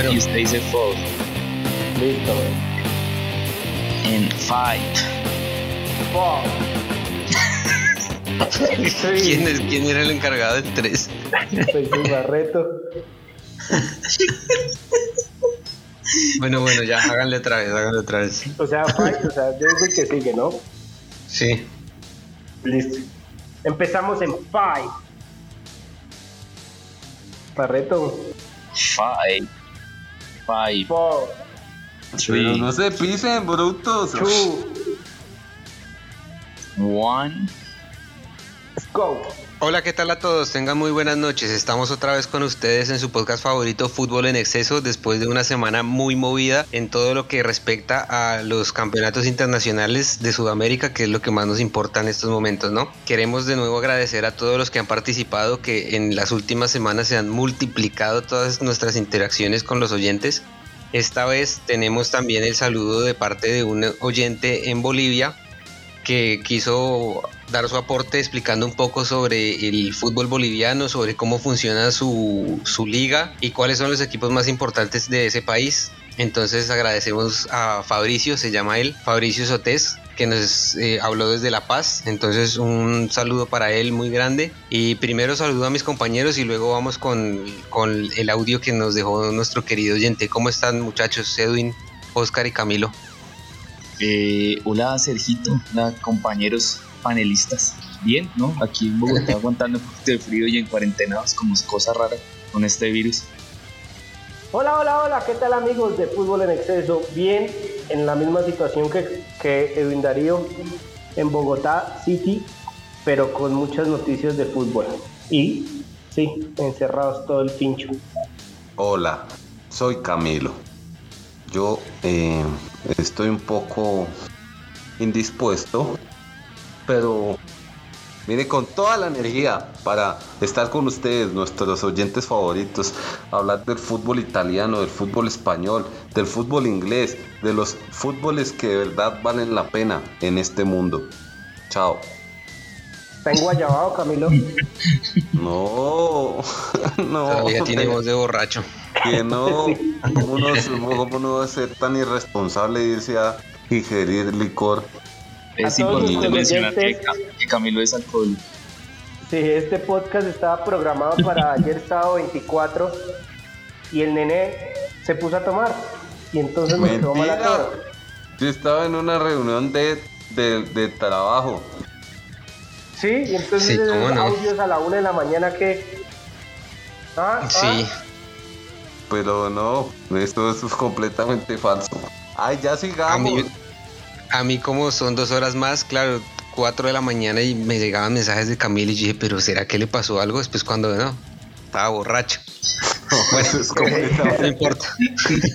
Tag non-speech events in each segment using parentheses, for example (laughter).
y usted dice four. Listo. En five. Four. (laughs) ¿Quién, es, ¿Quién era el encargado del 3? Soy su Barreto. Bueno, bueno, ya, háganle otra vez, háganle otra vez. O sea, five, o sea, yo el que sigue, ¿no? Sí. Listo. Empezamos en five. Barreto. Five. Five. Four. Pero no se pisen, brutos. Two. One. Go. Hola, ¿qué tal a todos? Tengan muy buenas noches. Estamos otra vez con ustedes en su podcast favorito Fútbol en Exceso después de una semana muy movida en todo lo que respecta a los campeonatos internacionales de Sudamérica, que es lo que más nos importa en estos momentos, ¿no? Queremos de nuevo agradecer a todos los que han participado, que en las últimas semanas se han multiplicado todas nuestras interacciones con los oyentes. Esta vez tenemos también el saludo de parte de un oyente en Bolivia que quiso dar su aporte explicando un poco sobre el fútbol boliviano, sobre cómo funciona su, su, liga y cuáles son los equipos más importantes de ese país. Entonces agradecemos a Fabricio, se llama él, Fabricio Sotés, que nos eh, habló desde La Paz. Entonces un saludo para él muy grande. Y primero saludo a mis compañeros y luego vamos con, con el audio que nos dejó nuestro querido oyente. ¿Cómo están muchachos? Edwin, Oscar y Camilo. Eh, hola Sergito, hola compañeros panelistas. Bien, ¿no? Aquí en Bogotá (laughs) aguantando un poquito de frío y en cuarentenados como es cosa rara con este virus. Hola, hola, hola, ¿qué tal amigos de Fútbol en Exceso? Bien, en la misma situación que, que Edwin Darío en Bogotá City, pero con muchas noticias de fútbol. Y sí, encerrados todo el pincho. Hola, soy Camilo. Yo eh, estoy un poco indispuesto, pero vine con toda la energía para estar con ustedes, nuestros oyentes favoritos, hablar del fútbol italiano, del fútbol español, del fútbol inglés, de los fútboles que de verdad valen la pena en este mundo. Chao. ¿Está enguayabado, Camilo? (laughs) No, (laughs) no. Todavía tiene voz de borracho. Que no, (laughs) ¿cómo no, cómo no va a ser tan irresponsable irse a ingerir licor? Es A todos importante mencionar que, que Camilo es alcohol. Sí, este podcast estaba programado para (laughs) ayer sábado 24 y el nené se puso a tomar y entonces me quedó Mentira. todo. Yo estaba en una reunión de, de, de trabajo. Sí, y entonces Sí, no. audios a la una de la mañana que... Ah, ah, Sí, Pero no, esto, esto es completamente falso. Ay, ya a sigamos. mí, a mí como son dos horas más, claro, 4 de la mañana y me llegaban mensajes de Camilo y yo dije, pero ¿será que le pasó algo? Después cuando no, estaba borracho. No, (laughs) eso es No completamente, importa,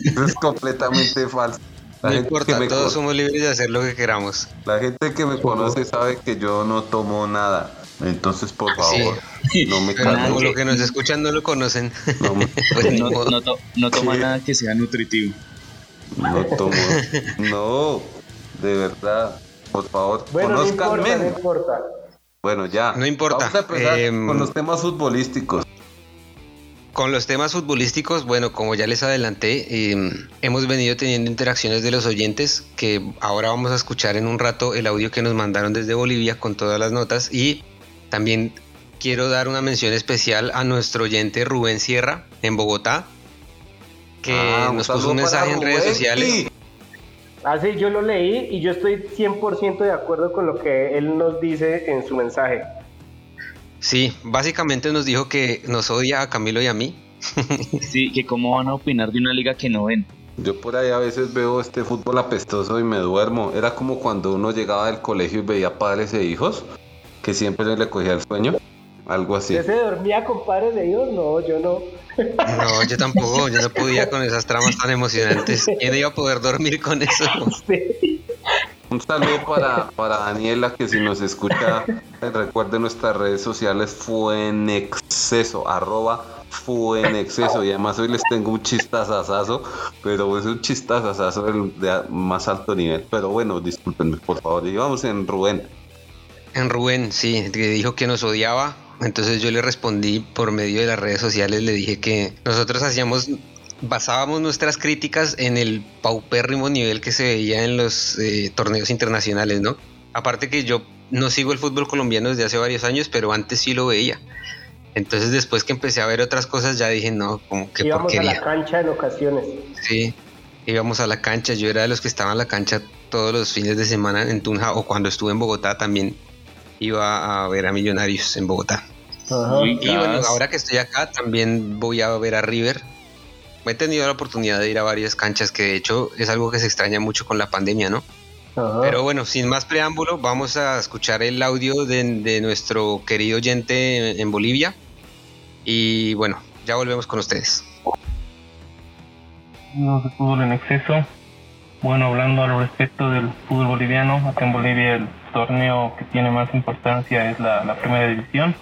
eso (laughs) es completamente falso. La no importa, me, todos somos libres de hacer lo que queramos. la gente que me conoce sabe que yo no tomo nada. Entonces, por Sí. favor, no me como lo que nos escuchan no lo conocen, No, me- (laughs) pues No, modo. no, to- no toma ¿Qué? nada que sea nutritivo. no tomo. No, de verdad. Por favor, bueno, no importa, conózcanme. no importa. Bueno, ya. No importa. Vamos a empezar Em, con los temas futbolísticos. Con los temas futbolísticos, bueno, como ya les adelanté, eh, hemos venido teniendo interacciones de los oyentes, que ahora vamos a escuchar en un rato el audio que nos mandaron desde Bolivia con todas las notas y también quiero dar una mención especial a nuestro oyente Rubén Sierra en Bogotá, que Ah, nos puso un mensaje en redes sociales. Y- Ah, sí, yo lo leí y yo estoy 100% de acuerdo con lo que él nos dice en su mensaje. Sí, básicamente nos dijo que nos odia a Camilo y a mí. (laughs) Sí, que cómo van a opinar de una liga que no ven. Yo por ahí a veces veo este fútbol apestoso y me duermo. Era como cuando uno llegaba del colegio y veía padres e hijos, que siempre le cogía el sueño. Algo así. ¿Usted se dormía con padres de Dios? No, yo no. No, yo tampoco, yo no podía con esas tramas tan emocionantes. ¿Quién iba a poder dormir con eso? (laughs) Sí. Un saludo para, para Daniela, que si nos escucha, eh, recuerde nuestras redes sociales, fue en exceso, arroba fue en exceso. Y además hoy les tengo un chistazazazo, pero es un chistazazazo de más alto nivel. Pero bueno, discúlpenme, por favor. Y vamos en Rubén. En Rubén, sí, que dijo que nos odiaba. Entonces yo le respondí por medio de las redes sociales, le dije que nosotros hacíamos basábamos nuestras críticas en el paupérrimo nivel que se veía en los eh, torneos internacionales, ¿no? Aparte que yo no sigo el fútbol colombiano desde hace varios años, pero antes sí lo veía. Entonces después que empecé a ver otras cosas ya dije, no, como que íbamos a la cancha en ocasiones. Sí, íbamos a la cancha. Yo era de los que estaban en la cancha todos los fines de semana en Tunja o cuando estuve en Bogotá también iba a ver a Millonarios en Bogotá. Y bueno, ahora que estoy acá también voy a ver a River. He tenido la oportunidad de ir a varias canchas que de hecho es algo que se extraña mucho con la pandemia, ¿no? Pero bueno, sin más preámbulo, vamos a escuchar el audio de, nuestro querido oyente en Bolivia. Y bueno, ya volvemos con ustedes. de fútbol en exceso. Bueno, hablando al respecto del fútbol boliviano, acá en Bolivia el torneo que tiene más importancia es la, primera división.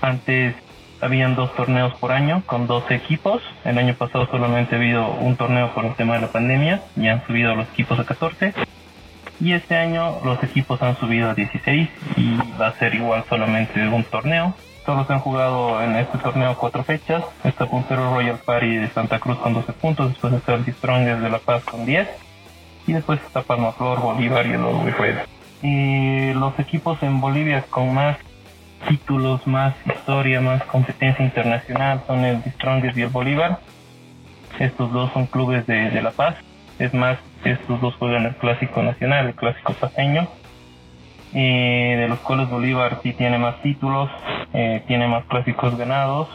Antes habían dos torneos por año con 12 equipos. El año pasado solamente ha habido un torneo por el tema de la pandemia y han subido los equipos a 14. Y este año los equipos han subido a 16 y va a ser igual solamente un torneo. Solo se han jugado en este torneo cuatro fechas. Está puntero Royal Party de Santa Cruz con 12 puntos, después está el Strongest de La Paz con 10 y después está Palma Flor, Bolívar y el Red. Y los equipos en Bolivia con más títulos, más historia, más competencia internacional son el Strongest y el Bolívar. Estos dos son clubes de, La Paz. Es más, estos dos juegan el clásico nacional, el clásico paseño, de los cuales Bolívar sí tiene más títulos, eh, tiene más clásicos ganados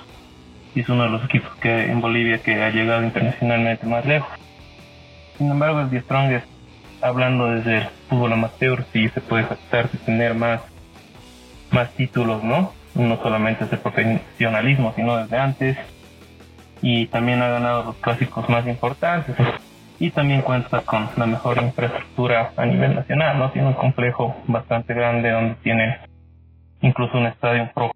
es uno de los equipos que en Bolivia que ha llegado internacionalmente más lejos. Sin embargo, el The Strongest, hablando desde el fútbol amateur, sí se puede tratar de tener más, más títulos, ¿no? No solamente desde profesionalismo, sino desde antes. Y también ha ganado los clásicos más importantes y también cuenta con la mejor infraestructura a nivel nacional, ¿no? Tiene un complejo bastante grande donde tiene incluso un estadio pro.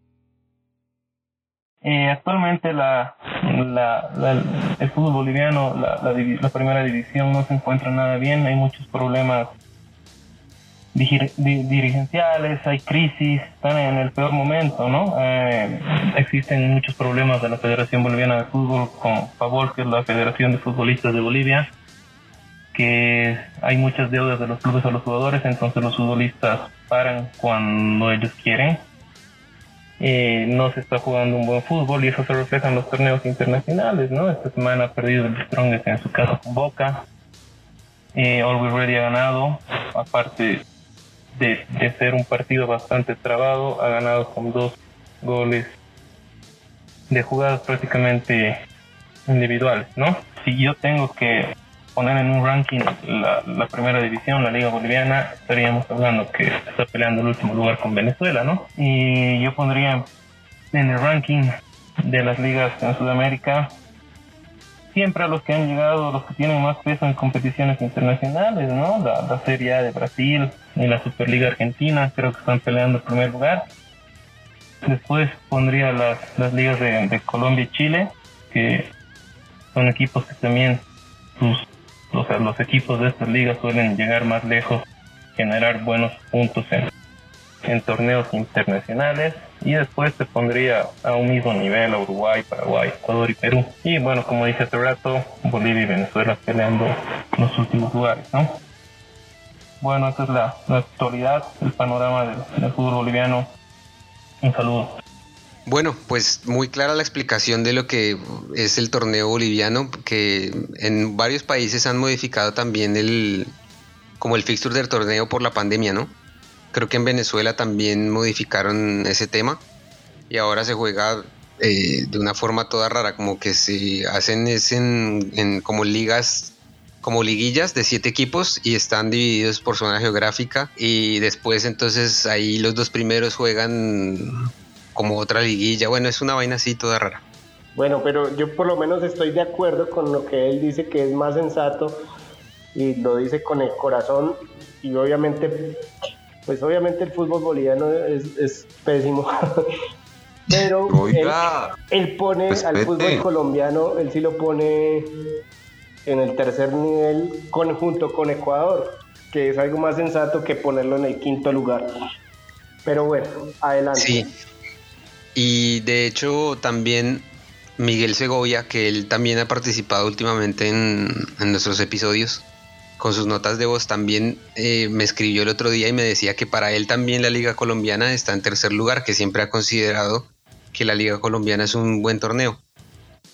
Eh, actualmente la, la, el fútbol boliviano, la, la, primera división no se encuentra nada bien, hay muchos problemas dirigenciales, hay crisis, están en el peor momento, ¿no? Eh, existen muchos problemas de la Federación Boliviana de Fútbol con Favol, que es la Federación de Futbolistas de Bolivia, que hay muchas deudas de los clubes a los jugadores, entonces los futbolistas paran cuando ellos quieren. Eh, no se está jugando un buen fútbol y eso se refleja en los torneos internacionales, ¿no? Esta semana ha perdido el Strongest en su casa con Boca. Eh, Always Ready ha ganado, aparte de, de ser un partido bastante trabado, ha ganado con dos goles de jugadas prácticamente individuales, ¿no? Si yo tengo que poner en un ranking la, primera división, la Liga Boliviana, estaríamos hablando que está peleando el último lugar con Venezuela, ¿no? Y yo pondría en el ranking de las ligas en Sudamérica siempre a los que han llegado, los que tienen más peso en competiciones internacionales, ¿no? La, Serie A de Brasil y la Superliga Argentina, creo que están peleando el primer lugar. Después pondría las, las ligas de, de Colombia y Chile, que son equipos que también sus o los equipos de estas ligas suelen llegar más lejos, generar buenos puntos en, torneos internacionales y después se pondría a un mismo nivel a Uruguay, Paraguay, Ecuador y Perú. Y bueno, como dije hace rato, Bolivia y Venezuela peleando los últimos lugares, ¿no? Bueno, esa es la, actualidad, el panorama del fútbol boliviano. Un saludo. Bueno, pues muy clara la explicación de lo que es el torneo boliviano, que en varios países han modificado también el como el fixture del torneo por la pandemia, ¿no? Creo que en Venezuela también modificaron ese tema y ahora se juega eh, de una forma toda rara, como que se hacen es en, como ligas como liguillas de siete equipos y están divididos por zona geográfica y después entonces ahí los dos primeros juegan como otra liguilla. Bueno, es una vaina así toda rara. Bueno, pero yo por lo menos estoy de acuerdo con lo que él dice que es más sensato y lo dice con el corazón y obviamente, pues obviamente el fútbol boliviano es, pésimo. (laughs) pero él, pone al fútbol colombiano, él sí lo pone en el tercer nivel junto con Ecuador, que es algo más sensato que ponerlo en el quinto lugar. Pero bueno, adelante. Sí. Y de hecho también Miguel Segovia, que él también ha participado últimamente en, nuestros episodios con sus notas de voz, también eh, me escribió el otro día y me decía que para él también la Liga Colombiana está en tercer lugar, que siempre ha considerado que la Liga Colombiana es un buen torneo.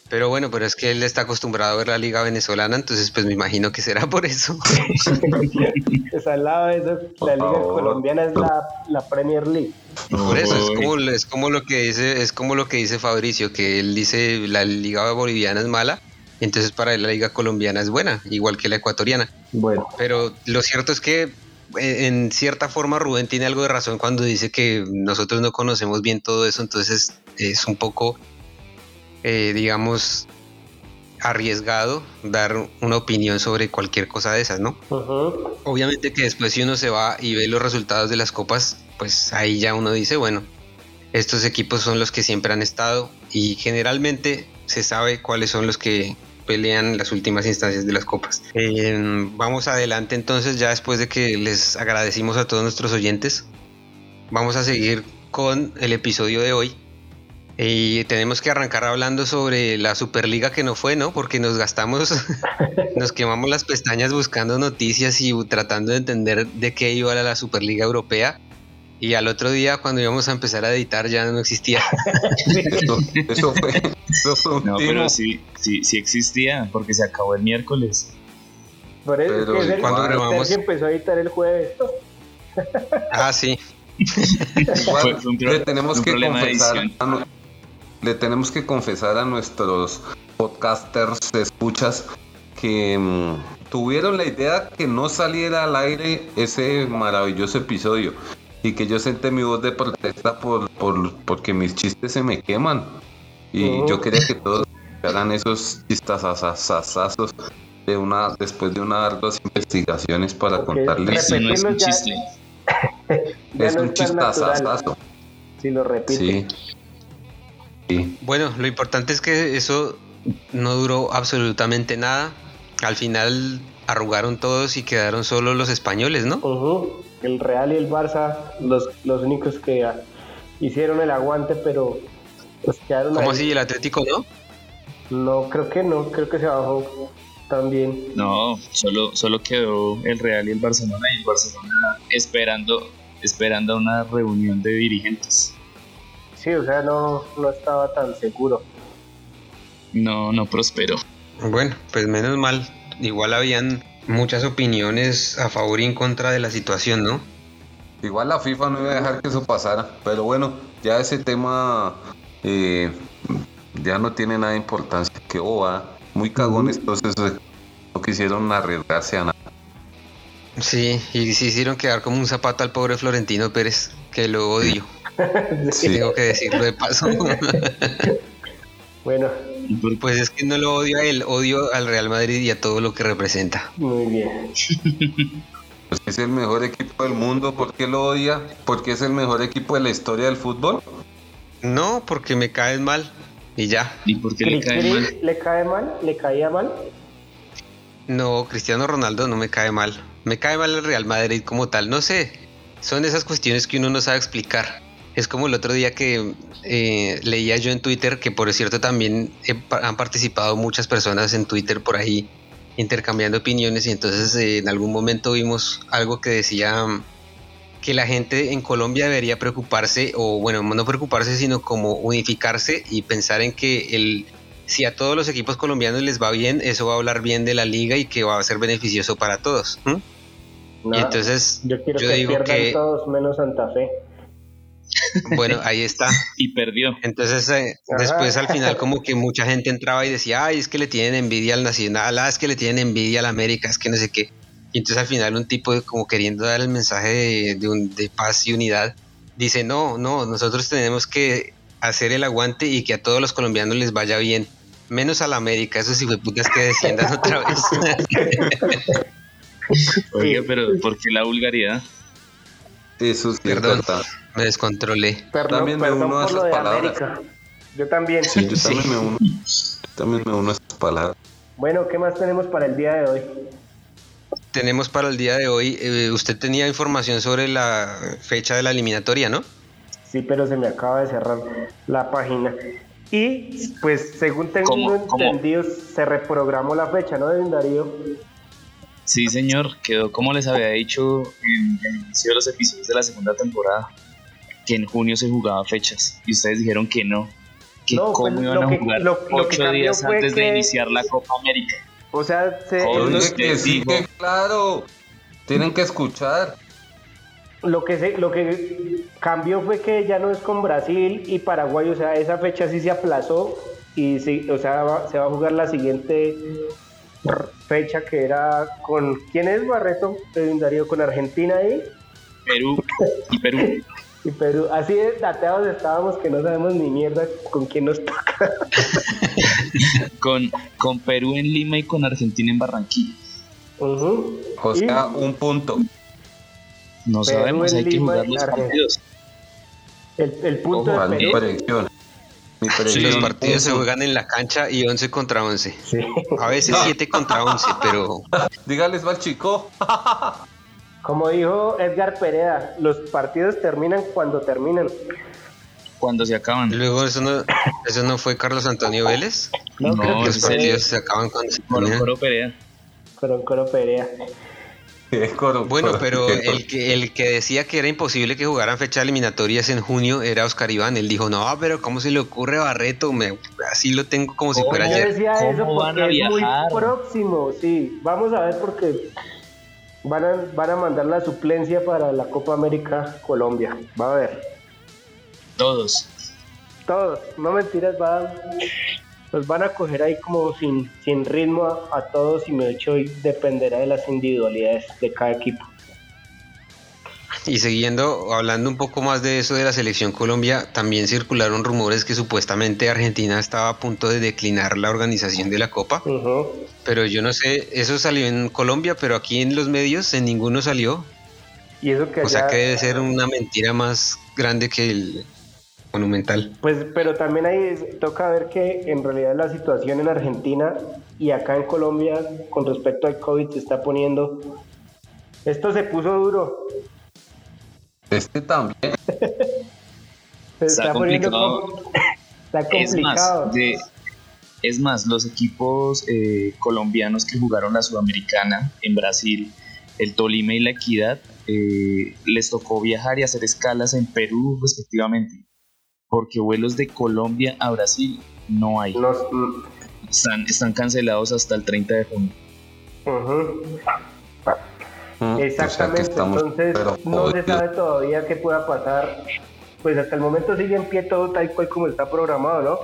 Pero bueno, pero es que él está acostumbrado a ver la liga venezolana, entonces pues me imagino que será por eso. (laughs) es al lado de eso, la liga colombiana es la, Premier League. Por eso es como, es como lo que dice, es como lo que dice Fabricio, que él dice la liga boliviana es mala, entonces para él la liga colombiana es buena, igual que la ecuatoriana. Bueno. Pero lo cierto es que eh, en cierta forma Rubén tiene algo de razón cuando dice que nosotros no conocemos bien todo eso, entonces es un poco eh, digamos, arriesgado dar una opinión sobre cualquier cosa de esas, ¿no? Obviamente que después si uno se va y ve los resultados de las copas, pues ahí ya uno dice, bueno, estos equipos son los que siempre han estado y generalmente se sabe cuáles son los que pelean las últimas instancias de las copas. Eh, vamos adelante entonces, ya después de que les agradecimos a todos nuestros oyentes, vamos a seguir con el episodio de hoy y tenemos que arrancar hablando sobre la Superliga que no fue, ¿no? Porque nos gastamos, (laughs) nos quemamos las pestañas buscando noticias y tratando de entender de qué iba la Superliga Europea. Y al otro día, cuando íbamos a empezar a editar, ya no existía. eso, fue, No, pero sí, sí, sí existía, porque se acabó el miércoles. Por eso pero, es que cuando grabamos... empezó a editar el jueves. ah, sí. Igual, tenemos que confesar le tenemos que confesar a nuestros podcasters escuchas que mm, tuvieron la idea que no saliera al aire ese maravilloso episodio y que yo senté mi voz de protesta por, por porque mis chistes se me queman. Y oh. yo quería que todos hagan esos chistazazazazos de una después de una arduas investigaciones para contarles. No es un chiste. (laughs) Es un chistazazazo. Si lo repite sí. Bueno, lo importante es que eso no duró absolutamente nada. Al final arrugaron todos y quedaron solo los españoles, ¿no? El Real y el Barça, los, los únicos que hicieron el aguante, pero pues quedaron ¿Cómo así? ¿El Atlético no? No, creo que no, creo que se bajó también. No, solo, solo quedó el Real y el Barcelona y el Barcelona esperando, esperando una reunión de dirigentes sí, o sea, no, no estaba tan seguro. No, no prosperó. Bueno, pues menos mal. Igual habían muchas opiniones a favor y en contra de la situación, ¿no? Igual la FIFA no iba a dejar que eso pasara, pero bueno, ya ese tema eh, ya no tiene nada de importancia. Que boba, muy cagones, entonces eh, no quisieron arriesgarse a nada. Sí, y se hicieron quedar como un zapato al pobre Florentino Pérez, que lo odio. (laughs) (laughs) sí. Tengo que decirlo de paso. (laughs) bueno. Pues es que no lo odio a él, odio al Real Madrid y a todo lo que representa. Muy bien. Pues es el mejor equipo del mundo, ¿por qué lo odia? ¿Porque es el mejor equipo de la historia del fútbol? No, porque me caes mal y ya. ¿Y por qué le cae mal? ¿Le cae mal? ¿Le caía mal? No, Cristiano Ronaldo no me cae mal. Me cae mal el Real Madrid como tal, no sé. Son esas cuestiones que uno no sabe explicar. Es como el otro día que eh, leía yo en Twitter, que por cierto también han participado muchas personas en Twitter por ahí intercambiando opiniones y entonces eh, en algún momento vimos algo que decía que la gente en Colombia debería preocuparse, o bueno, no preocuparse, sino como unificarse y pensar en que el, si a todos los equipos colombianos les va bien, eso va a hablar bien de la liga y que va a ser beneficioso para todos. y entonces yo, quiero que digo que todos menos Santa Fe. Bueno, (laughs) ahí está. y perdió. Entonces, eh, después al final como que mucha gente entraba y decía, ay, es que le tienen envidia al Nacional, ah, es que le tienen envidia al América, es que no sé qué. Y entonces al final un tipo como queriendo dar el mensaje de, de paz y unidad, dice, no, no, nosotros tenemos que hacer el aguante y que a todos los colombianos les vaya bien. Menos a la América, eso sí fue putas que desciendan otra vez. (laughs) Oiga, pero ¿por qué la vulgaridad? Eso es Perdón. Me descontrolé. también me uno a esas palabras. Yo también. Sí, yo (laughs) también me uno. también me uno a esas palabras. Bueno, ¿qué más tenemos para el día de hoy? Tenemos para el día de hoy, eh, usted tenía información sobre la fecha de la eliminatoria, ¿no? Sí, pero se me acaba de cerrar la página. Y pues según tengo entendido, se reprogramó la fecha, ¿no, Darío? Sí, señor, quedó como les había dicho en el inicio de los episodios de la segunda temporada, que en junio se jugaba fechas y ustedes dijeron que no, que no, cómo pues, iban a jugar ocho días antes de iniciar la Copa América. O sea, se... que sí, que claro, tienen que escuchar. Lo que, se, lo que cambió fue que ya no es con Brasil y Paraguay, o sea, esa fecha sí se aplazó y sí, o sea, se va a jugar la siguiente fecha que era con ¿quién es Barreto? Darío con Argentina y Perú y Perú. (laughs) y Perú, así de dateados estábamos que no sabemos ni mierda con quién nos toca. (laughs) con, con Perú en Lima y con Argentina en Barranquilla. O sea, un punto. No sabemos, hay que jugar los partidos. El, el punto de Perú. Los partidos se juegan en la cancha y 11 contra 11. A veces 7 contra 11, pero. (laughs) Dígales, mal chico. (laughs) Como dijo Edgar Perea, los partidos terminan cuando terminan. Cuando se acaban. Luego, ¿eso no, eso no fue Carlos Antonio Vélez? No, no los partidos se acaban cuando se terminan. Coro Perea. Coro Perea. Bueno, pero el que, el que decía que era imposible que jugaran fechas eliminatorias en junio era Oscar Iván. Él dijo, no, pero ¿cómo se le ocurre Barreto? Me, así lo tengo como si fuera ayer. decía eso porque es muy próximo, sí. Vamos a ver porque van a, van a mandar la suplencia para la Copa América Colombia. Va a ver. Todos. Todos, no mentiras, va nos van a coger ahí como sin, sin ritmo a, todos y me hecho dependerá de las individualidades de cada equipo. Y siguiendo, hablando un poco más de eso de la selección Colombia, también circularon rumores que supuestamente Argentina estaba a punto de declinar la organización de la Copa. Pero yo no sé, eso salió en Colombia, pero aquí en los medios en ninguno salió. Y eso que o sea que debe ser una mentira más grande que el, monumental. Pues, pero también ahí toca ver que en realidad la situación en Argentina y acá en Colombia con respecto al COVID se está poniendo. Esto se puso duro. Este también. se está, complicado. (laughs) está complicado. Es más, los equipos eh, colombianos que jugaron la Sudamericana en Brasil, el Tolima y la Equidad, eh, les tocó viajar y hacer escalas en Perú respectivamente porque vuelos de Colombia a Brasil no hay. están, están cancelados hasta el 30 de junio. Mm, Exactamente, entonces no se sabe todavía qué pueda pasar. Pues hasta el momento sigue en pie todo tal cual como está programado, ¿no?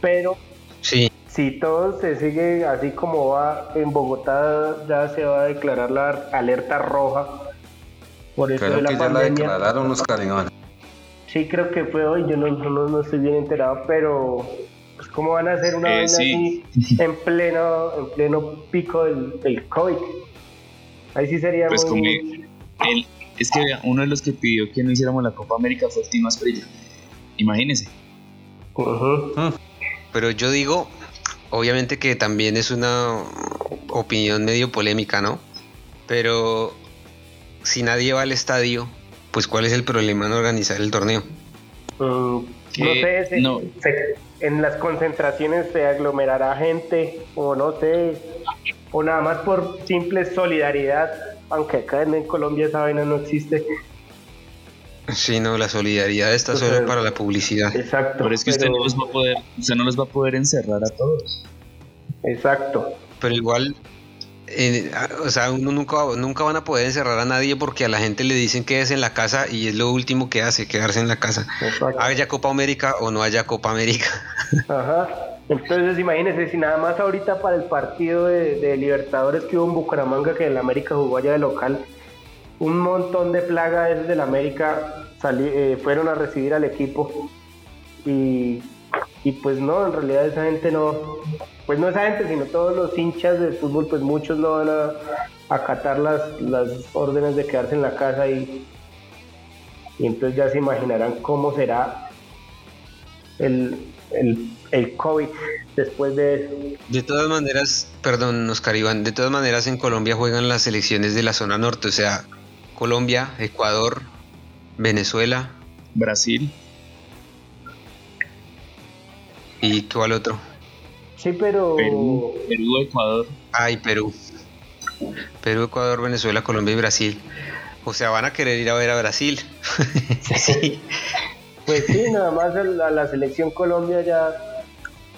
Pero sí. si todo se sigue así como va, en Bogotá ya se va a declarar la alerta roja. Por eso de la que ya la declararon los cariñones. Sí, creo que fue hoy, yo no, no, estoy bien enterado, pero pues, ¿cómo van a hacer una eh, así en pleno, en pleno pico del, del COVID? Ahí sí sería pues muy... es que uno de los que pidió que no hiciéramos la Copa América fue el Tino Asprilla. Imagínense. Pero yo digo, obviamente que también es una opinión medio polémica, ¿no? Pero si nadie va al estadio, pues ¿cuál es el problema en organizar el torneo? Mm, no sé, en las concentraciones se aglomerará gente o no sé, o nada más por simple solidaridad, aunque acá en Colombia esa vaina no existe. Sí, no, la solidaridad está solo para la publicidad. Exacto. Pero es que usted, no los va a poder, usted no los va a poder encerrar a todos. Exacto. Pero igual o sea, uno nunca, nunca van a poder encerrar a nadie porque a la gente le dicen que es en la casa y es lo último que hace, quedarse en la casa. Haya Copa América o no haya Copa América. (laughs) Ajá. Entonces imagínense, si nada más ahorita para el partido de, Libertadores que hubo en Bucaramanga, que el América jugó allá de local, un montón de plagas del América eh, fueron a recibir al equipo y, y pues no, en realidad esa gente no, pues no esa gente, sino todos los hinchas del fútbol, pues muchos no van a acatar las, las órdenes de quedarse en la casa y, y entonces ya se imaginarán cómo será el, el, COVID después de De todas maneras, perdón, Oscar Iván, de todas maneras en Colombia juegan las selecciones de la zona norte, o sea, Colombia, Ecuador, Venezuela, Brasil. ¿Y cuál otro? Sí, pero... Perú, Perú, Ecuador. Ay, Perú. Perú, Ecuador, Venezuela, Colombia y Brasil. O sea, van a querer ir a ver a Brasil. (laughs) sí. Pues sí, nada más la, la selección Colombia ya,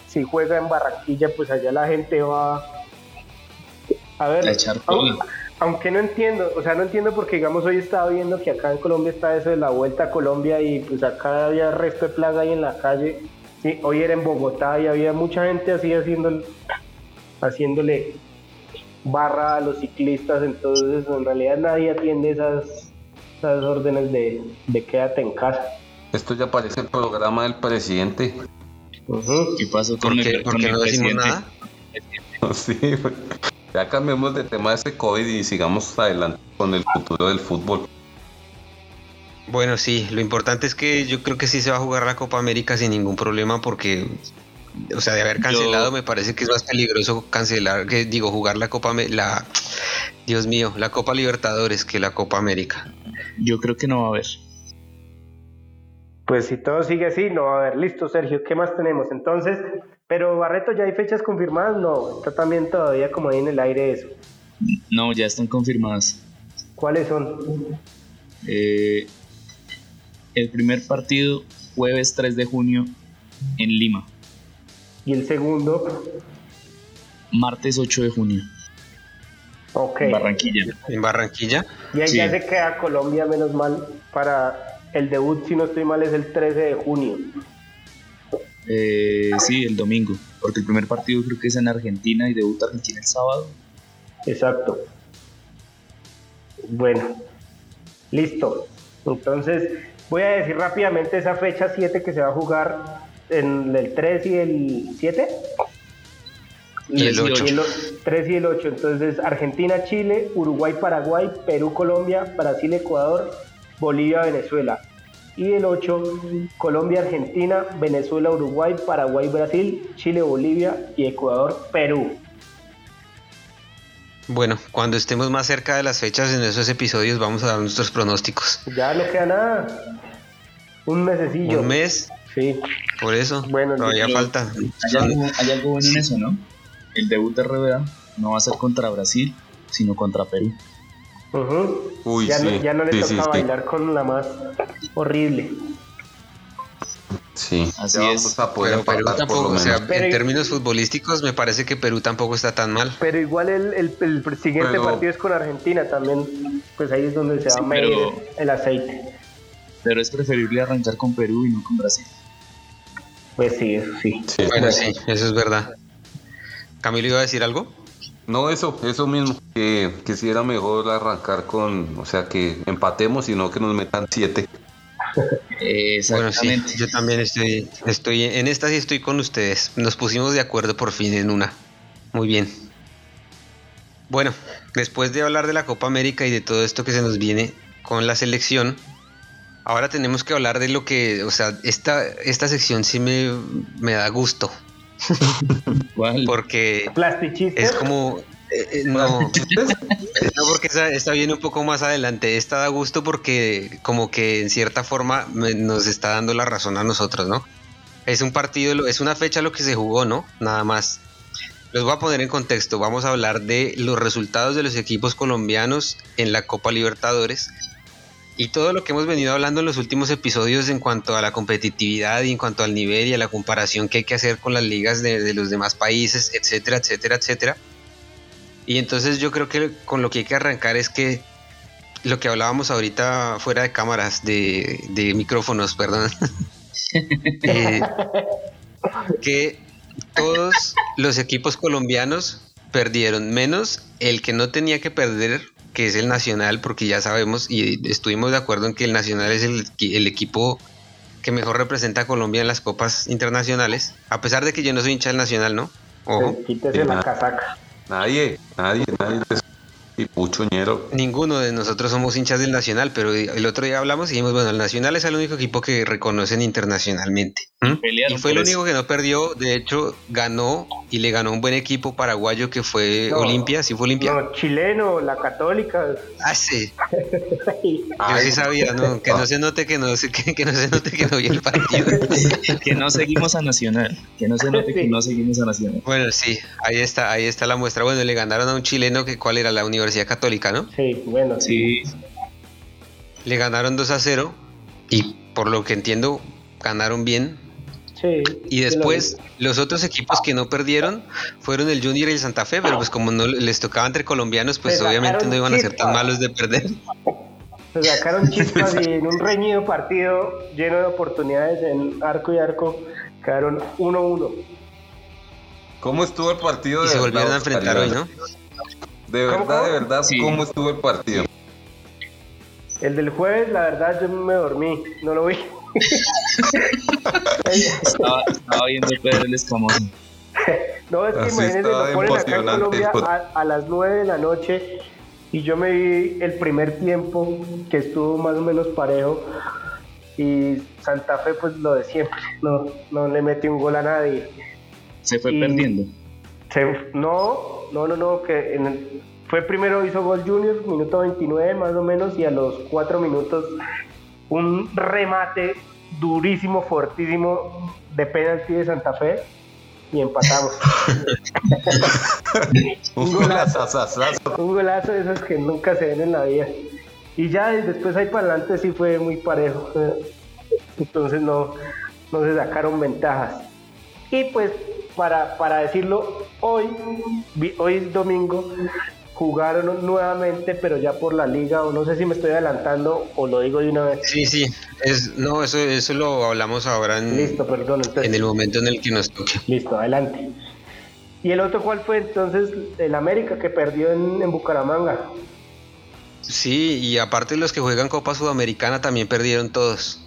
si juega en Barranquilla, pues allá la gente va a ver. aunque, aunque no entiendo, o sea, no entiendo porque, digamos, hoy estaba viendo que acá en Colombia está eso de la vuelta a Colombia y pues acá había resto de plaga ahí en la calle. Sí, hoy era en Bogotá y había mucha gente así haciendo, haciéndole barra a los ciclistas, entonces en realidad nadie atiende esas, esas órdenes de, de quédate en casa. Esto ya parece el programa del presidente. ¿Qué pasó con, el, no decimos nada? (laughs) Sí, ya cambiemos de tema de ese COVID y sigamos adelante con el futuro del fútbol. Bueno, sí, lo importante es que yo creo que sí se va a jugar la Copa América sin ningún problema porque, o sea, de haber cancelado me parece que es más peligroso cancelar, que digo, jugar la Copa, la, Dios mío, la Copa Libertadores que la Copa América. Yo creo que no va a haber. Pues si todo sigue así, no va a haber. Listo, Sergio, ¿qué más tenemos? Entonces, pero Barreto, ¿ya hay fechas confirmadas? No, está también todavía como ahí en el aire eso. No, ya están confirmadas. ¿Cuáles son? Eh, el primer partido, jueves 3 de junio, en Lima. ¿Y el segundo? Martes 8 de junio. Ok. En Barranquilla. ¿En Barranquilla? Y ahí ya se queda Colombia, menos mal, para el debut, si no estoy mal, es el 13 de junio. Eh, sí, el domingo, porque el primer partido creo que es en Argentina y debuta Argentina el sábado. Exacto. Bueno, listo. Entonces, voy a decir rápidamente esa fecha 7 que se va a jugar en el 3 y el 7. Y el 8. 3 y el 8. Entonces, Argentina, Chile, Uruguay, Paraguay, Perú, Colombia, Brasil, Ecuador, Bolivia, Venezuela. Y el 8, Colombia, Argentina, Venezuela, Uruguay, Paraguay, Brasil, Chile, Bolivia y Ecuador, Perú. Bueno, cuando estemos más cerca de las fechas en esos episodios vamos a dar nuestros pronósticos. Ya no queda nada. Un mesecillo. Un mes. Sí. Por eso. Bueno, todavía falta. Hay algo, hay algo bueno en eso, ¿no? El debut de RBA no va a ser contra Brasil, sino contra Perú ya, no, ya, no, le toca bailar con la más horrible. Sí, así es. A poder pero Perú tampoco, o sea, en términos futbolísticos me parece que Perú tampoco está tan mal. Pero igual el, el, siguiente partido es con Argentina también, pues ahí es donde se va a medir el aceite. Pero es preferible arrancar con Perú y no con Brasil. Pues sí, eso sí. Bueno, sí, eso es verdad. ¿Camilo iba a decir algo? No, eso, eso mismo, que, que si era mejor arrancar con, o sea, que empatemos y no que nos metan siete. Bueno, sí, yo también estoy, estoy, en esta sí estoy con ustedes. Nos pusimos de acuerdo por fin en una. Muy bien. Bueno, después de hablar de la Copa América y de todo esto que se nos viene con la selección, ahora tenemos que hablar de lo que, o sea, esta, esta sección sí me, me da gusto. (laughs) Porque es como. Eh, eh, no, no, (laughs) porque está, bien un poco más adelante. Está da gusto porque, como que en cierta forma, nos está dando la razón a nosotros, ¿no? Es un partido, es una fecha lo que se jugó, ¿no? Nada más. Les voy a poner en contexto. Vamos a hablar de los resultados de los equipos colombianos en la Copa Libertadores y todo lo que hemos venido hablando en los últimos episodios en cuanto a la competitividad y en cuanto al nivel y a la comparación que hay que hacer con las ligas de, los demás países, etcétera, etcétera, etcétera. Y entonces yo creo que con lo que hay que arrancar es que lo que hablábamos ahorita fuera de cámaras, de, micrófonos, perdón, (laughs) eh, que todos los equipos colombianos perdieron, menos el que no tenía que perder que es el Nacional, porque ya sabemos y estuvimos de acuerdo en que el Nacional es el, el equipo que mejor representa a Colombia en las copas internacionales, a pesar de que yo no soy hincha del Nacional, ¿no? Ojo. Quítese la casaca. Nadie, nadie, nadie. Y Puchoñero. Ninguno de nosotros somos hinchas del Nacional, pero el otro día hablamos y dijimos, bueno, el Nacional es el único equipo que reconocen internacionalmente. Y fue el único que no perdió, de hecho, ganó y le ganó un buen equipo paraguayo que fue Olimpia, ¿sí fue Olimpia? No, chileno, la católica. Ah, sí. (laughs) Yo sí sabía, ¿no? Que no se note que no, que, que no se note que no vi el partido. (laughs) que no seguimos a Nacional, que no se note que no seguimos a Nacional. Bueno, sí, ahí está, ahí está la muestra. Bueno, le ganaron a un chileno que cuál era la Universidad Universidad Católica, ¿no? Sí, bueno. Sí. Le ganaron 2 a 0 y por lo que entiendo ganaron bien. Sí. Y después los otros equipos que no perdieron fueron el Junior y el Santa Fe, pero pues como no les tocaba entre colombianos, pues obviamente no iban a ser tan malos de perder. Se sacaron chispas y en un reñido partido lleno de oportunidades en arco y arco quedaron 1-1. ¿Cómo estuvo el partido? Y se volvieron a enfrentar hoy, ¿no? De verdad, de verdad, ¿cómo estuvo el partido? El del jueves, la verdad, yo me dormí, no lo vi. estaba, estaba, viendo Pedro el Escamoso. (laughs) no, es que imagínense, lo ponen acá en Colombia a, a, las 9 de la noche y yo me vi el primer tiempo que estuvo más o menos parejo y Santa Fe pues lo de siempre, no, no le metió un gol a nadie. Se fue perdiendo. Se, no, no, no, no, que fue primero hizo gol Junior, minuto 29 más o menos, y a los 4 minutos un remate durísimo, fortísimo de penalti de Santa Fe y empatamos. (laughs) un golazo, un golazo de esos que nunca se ven en la vida. Y ya después ahí para adelante sí fue muy parejo. Entonces no, no se sacaron ventajas. Y pues para, para decirlo, hoy, hoy es domingo, jugaron nuevamente, pero ya por la liga, o no sé si me estoy adelantando o lo digo de una vez. Sí, sí, es, no, eso, eso lo hablamos ahora en, Listo, perdón, en el momento en el que nos toque. Listo, adelante. ¿Y el otro cuál fue entonces? El América que perdió en, en Bucaramanga. Sí, y aparte los que juegan Copa Sudamericana también perdieron todos.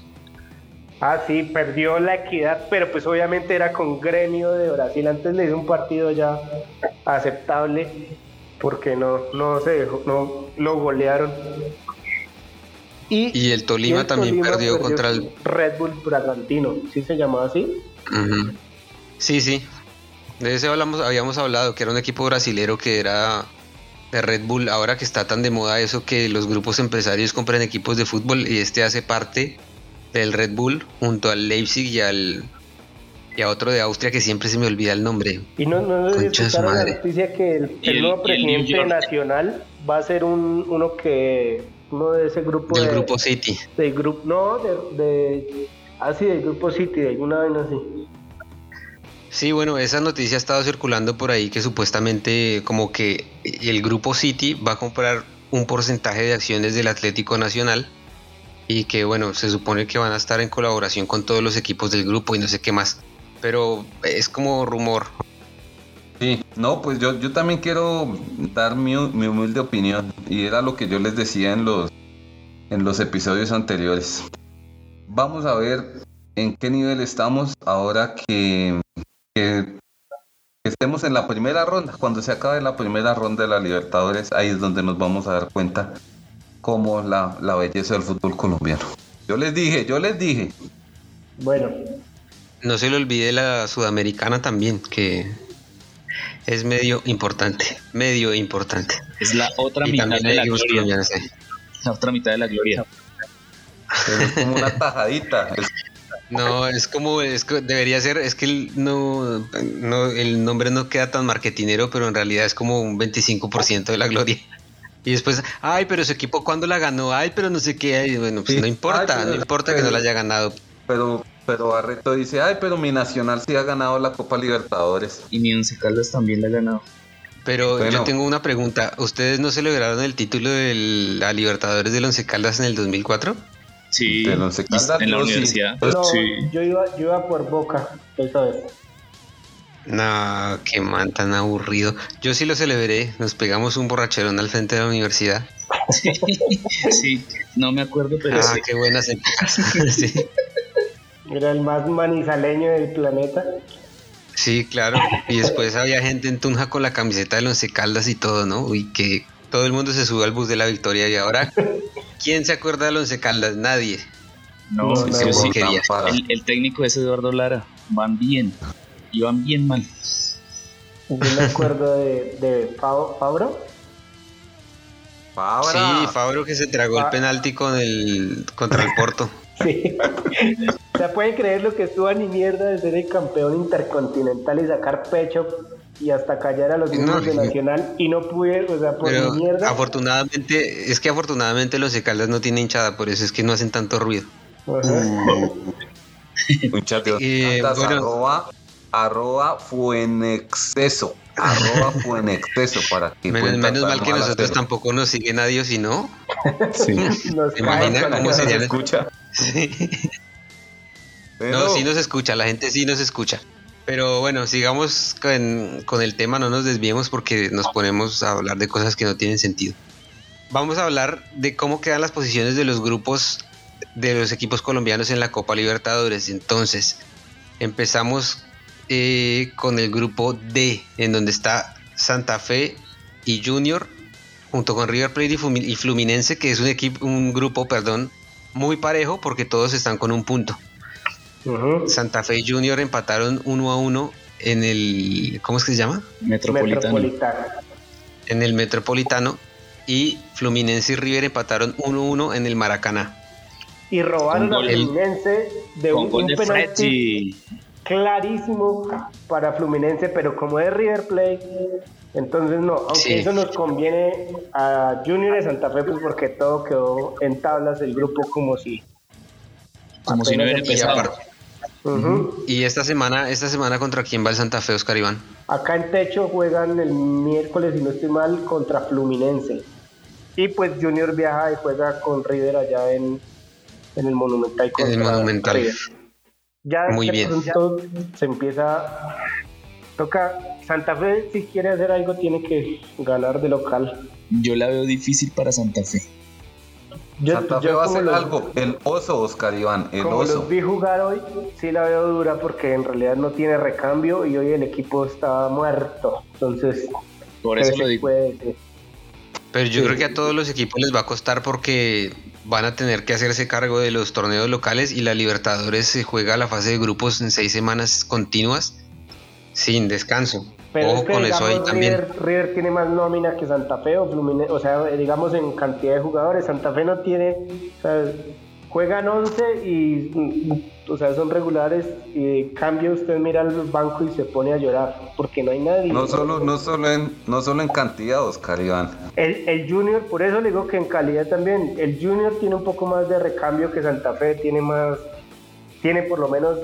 Ah, sí, perdió la equidad, pero pues obviamente era con gremio de Brasil. Antes le hizo un partido ya aceptable porque no, no se dejó, no lo golearon. Y, el Tolima también perdió, contra el Red Bull Bragantino, ¿sí se llamaba así? Sí, sí. De ese hablamos, habíamos hablado, que era un equipo brasilero que era de Red Bull. Ahora que está tan de moda eso que los grupos empresarios compran equipos de fútbol y este hace parte del Red Bull junto al Leipzig y al y a otro de Austria que siempre se me olvida el nombre. Y no, no, no escucharon la noticia que el, nuevo presidente nacional va a ser un, uno que uno de ese grupo del grupo City. Del grupo no, de, de ah sí, del grupo City, de alguna vez así. Sí, bueno, esa noticia ha estado circulando por ahí que supuestamente como que el grupo City va a comprar un porcentaje de acciones del Atlético Nacional y que bueno, se supone que van a estar en colaboración con todos los equipos del grupo y no sé qué más, pero es como rumor. Sí, no, pues yo, yo también quiero dar mi, humilde opinión y era lo que yo les decía en los, en los episodios anteriores. Vamos a ver en qué nivel estamos ahora que, que estemos en la primera ronda. Cuando se acabe la primera ronda de la Libertadores, ahí es donde nos vamos a dar cuenta como la, la belleza del fútbol colombiano. Yo les dije, yo les dije. Bueno. No se le olvide la sudamericana también, que es medio importante, medio importante. Es la otra mitad de la gloria. La otra mitad de la gloria. es como una tajadita. No, es como, es, debería ser, es que el, no, no, el nombre no queda tan marketinero, pero en realidad es como un 25% de la gloria. Y después, ay, pero su equipo cuando la ganó, ay, pero no sé qué, bueno, pues no importa, no importa que no la haya ganado. Pero, pero Barreto dice, ay, pero mi Nacional sí ha ganado la Copa Libertadores. Y mi Once Caldas también la ha ganado. Pero yo tengo una pregunta, ¿ustedes no celebraron el título de la Libertadores del Once Caldas en el 2004? Sí, en la universidad. sí. yo, iba, yo iba por Boca esta vez. No, qué man tan aburrido. Yo sí lo celebré. Nos pegamos un borracherón al frente de la universidad. (laughs) Sí, no me acuerdo, pero. Ah, qué buenas (laughs) sí. Era el más manizaleño del planeta. Sí, claro. Y después había gente en Tunja con la camiseta de Once Caldas y todo, ¿no? Uy, qué, todo el mundo se sube al bus de la victoria y ahora, ¿quién se acuerda del Once Caldas? Nadie. No, No, yo no, sí. El, el técnico es Eduardo Lara. Van bien. Y van bien mal. Yo me acuerdo de, de Fab- Fabro. Fabra. Sí, Fabro que se tragó el Ah. penalti con el contra el Porto. (laughs) Sí. o sea, pueden creer lo que estuvo ni mierda de ser el campeón intercontinental y sacar pecho y hasta callar a los mismos No, de Nacional y no pude, o sea, por Pero mi mierda. afortunadamente, es que afortunadamente los Once Caldas no tienen hinchada, por eso es que no hacen tanto ruido. Gracias. (laughs) Eh, bueno. Arroba, arroba (laughs) fue en exceso. Arroba fue en exceso para que Menos, menos mal que nosotros tampoco nos sigue nadie, si no. Sí. (laughs) Nos ¿Te cae imaginas con cómo se escucha? Pero- No, sí nos escucha, la gente sí nos escucha. Pero bueno, sigamos con, con el tema, no nos desviemos porque nos ponemos a hablar de cosas que no tienen sentido. Vamos a hablar de cómo quedan las posiciones de los grupos de los equipos colombianos en la Copa Libertadores. Entonces, empezamos eh, con el grupo D, en donde está Santa Fe y Junior, junto con River Plate y Fluminense, que es un equipo, un grupo, perdón, muy parejo porque todos están con un punto. Santa Fe y Junior empataron 1 a 1 en el ¿cómo es que se llama? Metropolitano. Metropolitano. En el Metropolitano y Fluminense y River empataron 1 a 1 en el Maracaná. Y robaron a Fluminense de un, un penalti. Clarísimo para Fluminense, pero como es River Plate, entonces no, aunque Sí. eso nos conviene a Junior de Santa Fe, pues porque todo quedó en tablas el grupo como si. Como si no hubiera empezado. aparte- Ujú. y esta semana, esta semana contra quién va el Santa Fe, Oscar Iván. Acá en Techo juegan el miércoles, si no estoy mal, contra Fluminense. Y pues Junior viaja y juega con River allá en, en el Monumental. En el Monumental. River. Ya Muy de bien. pronto se empieza. Toca. Santa Fe, si quiere hacer algo, tiene que ganar de local. Yo la veo difícil para Santa Fe. Yo, Santa Fe yo va a hacer los- algo. El oso, Oscar Iván, el Como oso. los vi jugar hoy, sí la veo dura porque en realidad no tiene recambio y hoy el equipo está muerto. Entonces, Por eso ¿qué lo se digo. puede decir? Pero yo Sí. creo que a todos los equipos les va a costar porque van a tener que hacerse cargo de los torneos locales y la Libertadores se juega la fase de grupos en seis semanas continuas sin descanso. Pero Ojo es que, con eso ahí digamos, también. River, River tiene más nómina que Santa Fe o Fluminense, o sea, digamos en cantidad de jugadores. Santa Fe no tiene, o sea, juegan 11 y, o sea, son regulares y en cambio usted mira al banco y se pone a llorar porque no hay nadie. No solo, no solo en, no solo en cantidad, Oscar Iván. El, el Junior, por eso le digo que en calidad también, el Junior tiene un poco más de recambio que Santa Fe, tiene más, tiene por lo menos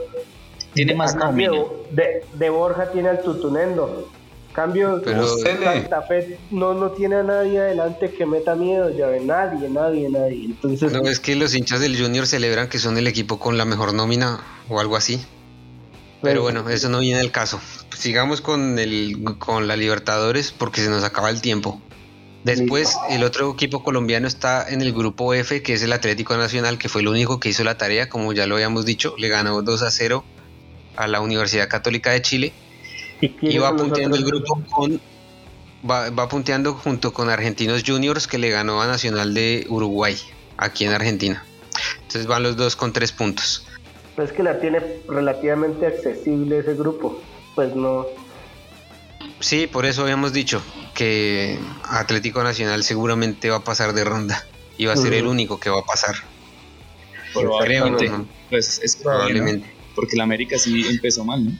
Tiene más cambio de, de Borja tiene al Tutunendo. Cambio, Pero- Santa Fe no, no tiene a nadie adelante que meta miedo, ya ve, nadie, nadie, nadie. Entonces, No, es que los hinchas del Junior celebran que son el equipo con la mejor nómina o algo así. Pero bueno, eso no viene al caso. Sigamos con, el, con la Libertadores porque se nos acaba el tiempo. Después, el otro equipo colombiano está en el grupo F, que es el Atlético Nacional, que fue el único que hizo la tarea, como ya lo habíamos dicho, le ganó 2 a 0 a la Universidad Católica de Chile ¿y quiénes y va punteando el grupo con va, va punteando junto con Argentinos Juniors que le ganó a Nacional de Uruguay aquí en Argentina. Entonces van los dos con tres puntos. Es que la tiene relativamente accesible ese grupo. Pues no, Sí, por eso habíamos dicho que Atlético Nacional seguramente va a pasar de ronda y va a ser el único que va a pasar. Probablemente. Pues es probable, ¿no? Probablemente. Porque el América sí empezó mal, ¿no?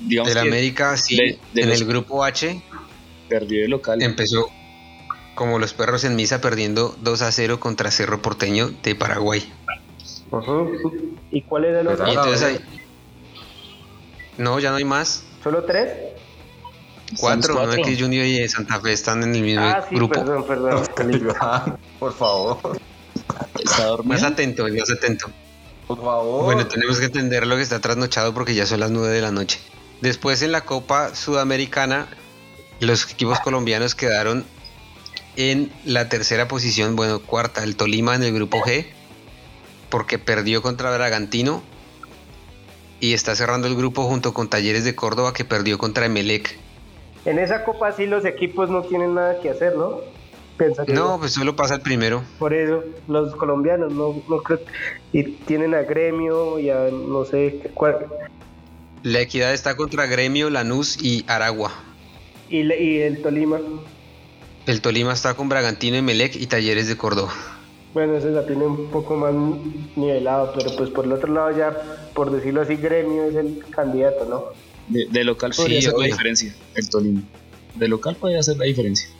Digamos El que América sí, de- de en los- el grupo H perdió de local. empezó como los perros en misa perdiendo 2 a 0 contra Cerro Porteño de Paraguay. ¿Y cuál es el otro? Entonces ahí... No, ya no hay más. ¿Solo tres? Cuatro, Somos no es que Junior y Santa Fe están en el mismo Ah, sí, grupo. perdón, perdón. (laughs) Por favor, Está dormido. Más atento, más atento. por favor. Bueno, tenemos que entender lo que está trasnochado porque ya son las 9 de la noche. Después en la Copa Sudamericana, los equipos colombianos quedaron en la tercera posición, bueno, cuarta, el Tolima en el grupo G, porque perdió contra Bragantino y está cerrando el grupo junto con Talleres de Córdoba que perdió contra Emelec. En esa copa sí los equipos no tienen nada que hacer, ¿no? no, pues solo pasa el primero. Por eso, los colombianos no, no creo. Y tienen a Gremio y a no sé cuál. La equidad está contra Gremio, Lanús y Aragua. ¿Y, y el Tolima? El Tolima está con Bragantino, Emelec y Talleres de Córdoba. Bueno, ese la tiene un poco más nivelado, pero pues por el otro lado ya, por decirlo así, Gremio es el candidato, ¿no? De, local podría hacer la diferencia, el Tolima. De local podría hacer la diferencia.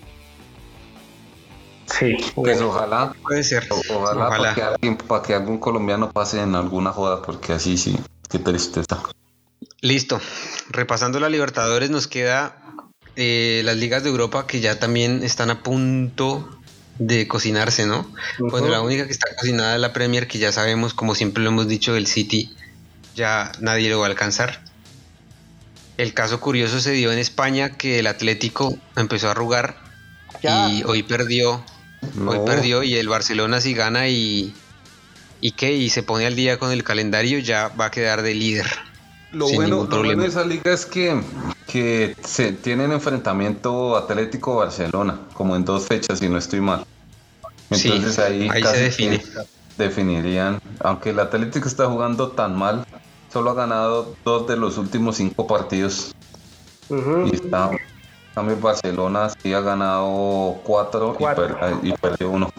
Sí. Pues ojalá. Puede ser. Ojalá, Para, que alguien, para que algún colombiano pase en alguna joda, porque así sí, qué tristeza. Listo. Repasando la Libertadores, nos queda eh, las ligas de Europa que ya también están a punto de cocinarse, ¿no? Bueno, la única que está cocinada es la Premier, que ya sabemos, como siempre lo hemos dicho, el City ya nadie lo va a alcanzar. El caso curioso se dio en España que el Atlético empezó a arrugar y hoy perdió. Hoy perdió y el Barcelona si gana y y qué y se pone al día con el calendario ya va a quedar de líder. Lo, bueno, de esa liga es que, que se tienen enfrentamiento Atlético-Barcelona, como en dos fechas, si no estoy mal. Entonces ahí, se define. definirían, aunque el Atlético está jugando tan mal, solo ha ganado dos de los últimos cinco partidos. Y está, también Barcelona sí ha ganado cuatro, Y, perdió uno.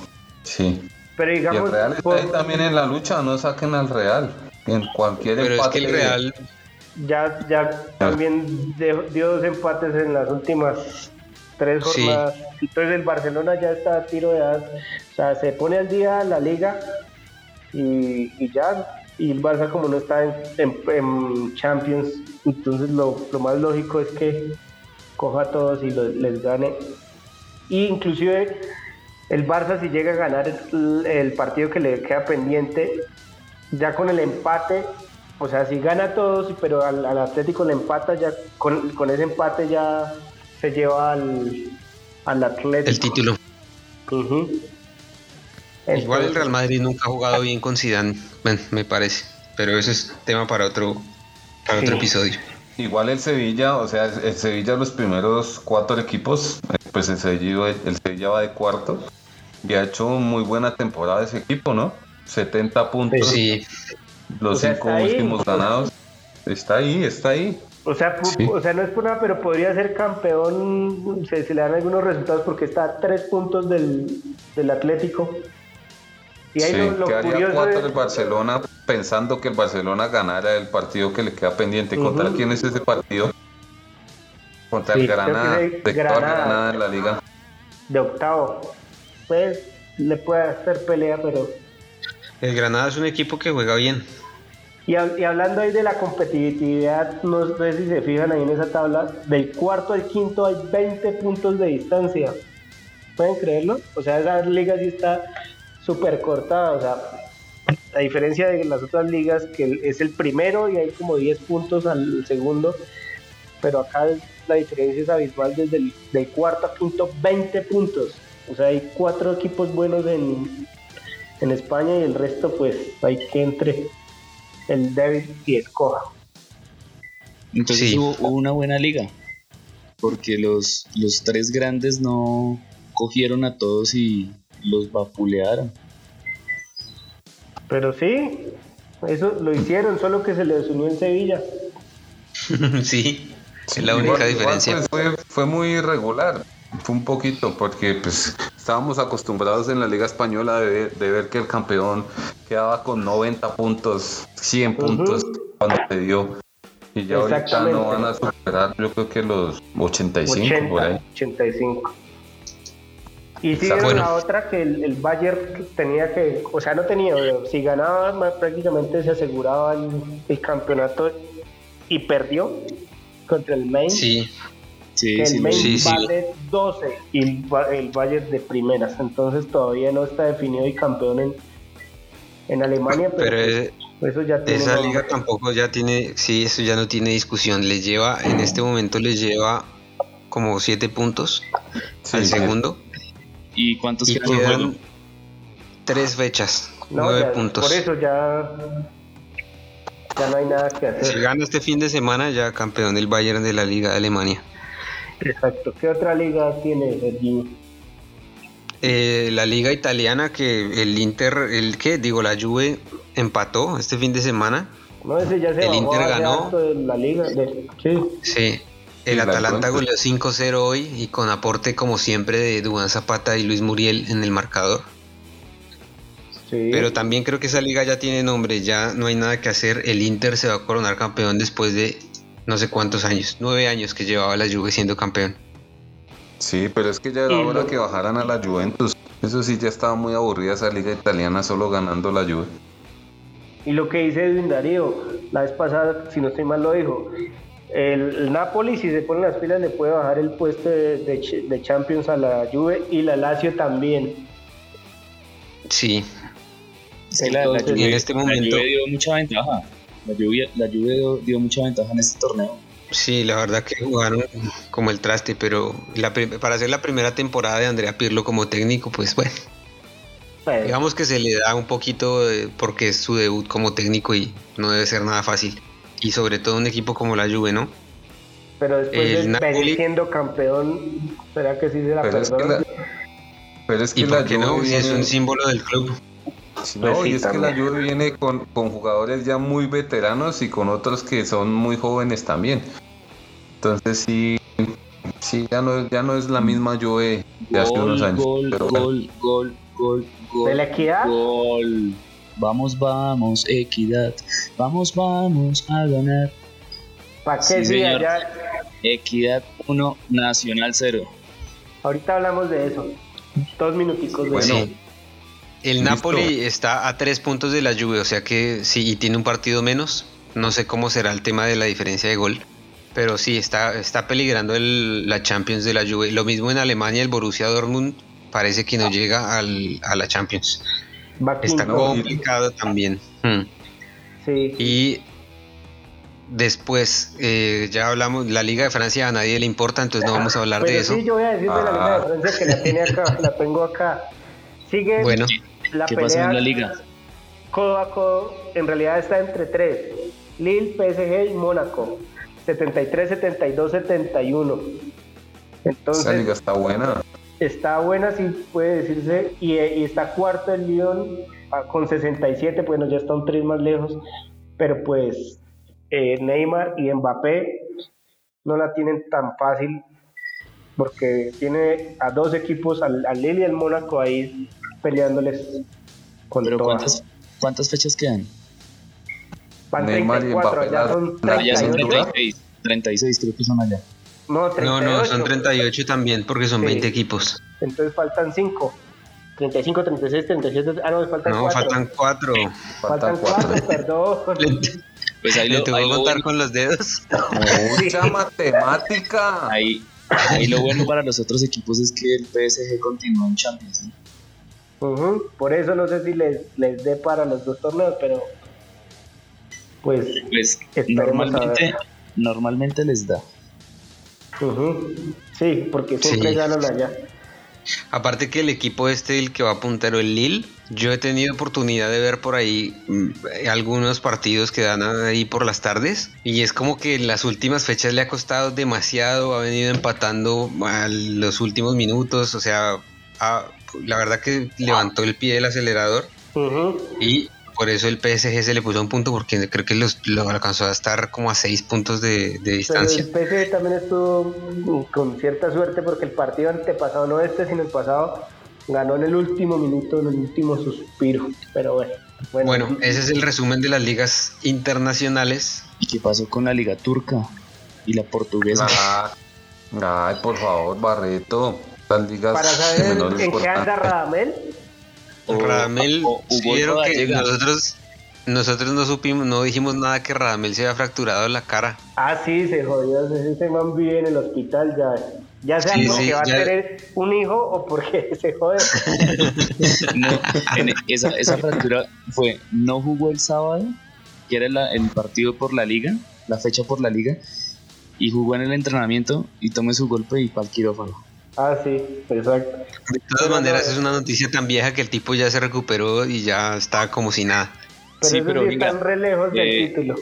Sí. Pero digamos, y el Real está ahí también en la lucha, no saquen al Real. En cualquier Pero es que el Real ya, ya también dio dos empates en las últimas tres jornadas. Entonces el Barcelona ya está a tiro de edad. O sea, se pone al día la liga y, ya. Y el Barça como no está en, Champions, entonces lo, más lógico es que coja a todos y les gane. Y inclusive el Barça si llega a ganar el partido que le queda pendiente, ya con el empate o sea, si gana todos, pero al, Atlético le empata, ya con, ese empate ya se lleva al, al Atlético. El título. Igual el Real Madrid nunca ha jugado bien con Zidane, me parece, pero ese es tema para otro, para otro episodio. Igual el Sevilla, o sea, el Sevilla los primeros cuatro equipos, eh, pues el Sevilla, el Sevilla va de cuarto y ha hecho muy buena temporada ese equipo, ¿no? 70 puntos. Sí. Los cinco últimos ganados. Está ahí, está ahí. O sea, o sea, no es por nada, pero podría ser campeón. Se, le dan algunos resultados porque está a tres puntos del, Atlético. Y ahí lo, curioso cuatro el Barcelona pensando que el Barcelona ganara el partido que le queda pendiente. ¿Contra quién es ese partido? Contra el Granada, de Granada en la liga. De octavo. Pues le puede hacer pelea, pero el Granada es un equipo que juega bien. Y, hablando ahí de la competitividad, no sé si se fijan ahí en esa tabla, del cuarto al quinto hay 20 puntos de distancia. ¿Pueden creerlo? O sea, esa liga sí está súper cortada. O sea, a diferencia de las otras ligas, que es el primero y hay como 10 puntos al segundo, pero acá la diferencia es abismal desde el del cuarto al quinto, 20 puntos. O sea, hay cuatro equipos buenos en, en España y el resto pues hay que entre el débil y el coja. Entonces hubo, una buena liga, porque los, los tres grandes no cogieron a todos y los vapulearon. Pero sí, eso lo hicieron, solo que se les unió en Sevilla. (laughs) sí, es la única diferencia. Pues, fue, fue muy irregular fue un poquito, porque pues estábamos acostumbrados en la Liga Española de, ver que el campeón quedaba con 90 puntos, 100 puntos cuando se dio. Y ya ahorita no van a superar, yo creo que los 85 por ahí. 85. Y sí, la otra que el, Bayern tenía que, o sea, no tenía, si ganaba prácticamente se aseguraba el, el campeonato y perdió contra el Main. Sí el Main vale 12 y el, Bayern de primeras. Entonces todavía no está definido y campeón en, en Alemania. Pero, pues, eso ya tiene esa liga tampoco ya tiene, sí, eso ya no tiene discusión. Le lleva, en este momento le lleva como 7 puntos al segundo. ¿Y cuántos y quedan? Tres fechas, 9 puntos. Por eso ya ya no hay nada que hacer. Si gana este fin de semana, ya campeón del Bayern de la Liga de Alemania. Exacto. ¿Qué otra liga tiene Virginia? Eh, la liga italiana que el Inter, el que digo, la Juve empató este fin de semana. No, ese ya se El Inter ganó. De la liga. de- sí. Sí. El la Atalanta goleó 5-0 hoy y con aporte como siempre de Dubán Zapata y Luis Muriel en el marcador. sí. Pero también creo que esa liga ya tiene nombre, ya no hay nada que hacer. El Inter se va a coronar campeón después de no sé cuántos años, nueve años que llevaba la Juve siendo campeón. Sí, pero es que ya era hora lo- que bajaran a la Juventus. Eso sí, ya estaba muy aburrida esa liga italiana solo ganando la Juve. Y lo que dice Edwin Darío, la vez pasada, si no estoy mal, lo dijo. El, el Napoli, si se ponen las pilas, le puede bajar el puesto de, de Ch- de Champions a la Juve y la Lazio también. Sí, Sí, la, la Juve, en este la momento- Juve dio mucha ventaja. La Juve, la Juve dio, dio mucha ventaja en este torneo. sí, la verdad que jugaron como el traste, pero la para hacer la primera temporada de Andrea Pirlo como técnico, pues bueno, Pues, digamos que se le da un poquito porque es su debut como técnico y no debe ser nada fácil. Y sobre todo un equipo como la Juve, ¿no? pero después el de Napoli- siendo campeón, ¿será que sí se la Pero es que perdona? la, pero es que ¿Y la por qué no? Juve Si es un símbolo del club. Pues no, sí, y es que la. Juve viene con, con jugadores ya muy veteranos y con otros que son muy jóvenes también. Entonces sí, sí ya no, ya no es la misma Juve de hace unos Gol, años. gol, pero bueno. gol, gol, gol, gol. ¿De la equidad? Gol. Vamos, vamos, equidad. Vamos, vamos a ganar. ¿Para qué Sí, sí, señor. allá? Equidad 1, Nacional 0. Ahorita hablamos de eso. Dos minuticos de Bueno, eso. El Listo. Napoli está a tres puntos de la Juve, o sea que sí, y tiene un partido menos. No sé cómo será el tema de la diferencia de gol, pero sí, está, está peligrando el- la Champions de la Juve. Lo mismo en Alemania, el Borussia Dortmund parece que no llega al- a la Champions. Va Está complicado también. Hmm. Sí. Y después, eh, ya hablamos, la Liga de Francia a nadie le importa, entonces no vamos a hablar de eso. sí, yo voy a decir de la Liga Ah. de Francia que la tiene acá, la tengo acá. Sigue Bueno, la ¿Qué pelea en la liga? codo a codo. En realidad está entre tres: Lille, PSG y Mónaco. 73, 72, 71. Esa Entonces, liga está buena. está buena, sí puede decirse. Y, y está cuarto el Lyon ah, con 67, bueno, ya está un tres más lejos. Pero pues eh, Neymar y Mbappé no la tienen tan fácil porque tiene a dos equipos, al, al Lille y al Mónaco ahí peleándoles con Pero todas. ¿cuántas, ¿cuántas fechas quedan? Van Neymar y 34, Mbappé, allá la- son la- Allá son 31. 36. 36 creo que son allá. No, no, 38. no, son 38 también porque son Sí. 20 equipos. Entonces faltan 5. 35, 36, 37. Ah, no, faltan No, 4. faltan 4. Faltan 4, perdón. (laughs) Pues ahí ¿Le lo, ahí que lo contar bueno, con los dedos? Mucha (laughs) matemática. ahí, ahí lo bueno para los otros equipos es que el PSG continúa en Champions. Por eso no sé si les, les dé para los dos torneos, pero pues Pues a normalmente, normalmente les da. ujú, sí, porque siempre Sí. ganan allá. Aparte que el equipo este, el que va puntero, el Lille, yo he tenido oportunidad de ver por ahí mm, algunos partidos que dan ahí por las tardes y es como que en las últimas fechas le ha costado demasiado, ha venido empatando a los últimos minutos, o sea, ha- la verdad que levantó el pie del acelerador y por eso el PSG se le puso un punto porque creo que los, lo alcanzó a estar como a seis puntos de, de Pero distancia. el PSG también estuvo con cierta suerte porque el partido antepasado, no este, sino el pasado, ganó en el último minuto, en el último suspiro. Pero bueno, bueno, Bueno, ese es el resumen de las ligas internacionales. ¿Y qué pasó con la Liga Turca y la Portuguesa? Ah, Ay, por favor, Barreto. Ligas para saber en qué anda. (laughs) Radamel, O- Radamel, o- sí que nosotros, nosotros no supimos, no dijimos nada que Radamel se había fracturado la cara. ah, sí, se jodió, ese man vive en el hospital ya. Ya sea Sí, porque sí, va ya- a tener un hijo o porque (laughs) se jode. (laughs) No, en esa, esa fractura fue, no jugó el sábado, que era la- el partido por la liga, la fecha por la liga, y jugó en el entrenamiento y tomé su golpe y para el quirófano. Ah, sí, exacto. De todas maneras, no- es una noticia tan vieja que el tipo ya se recuperó y ya está como si nada. Pero Sí, eso pero sí venga, están re lejos del eh, título.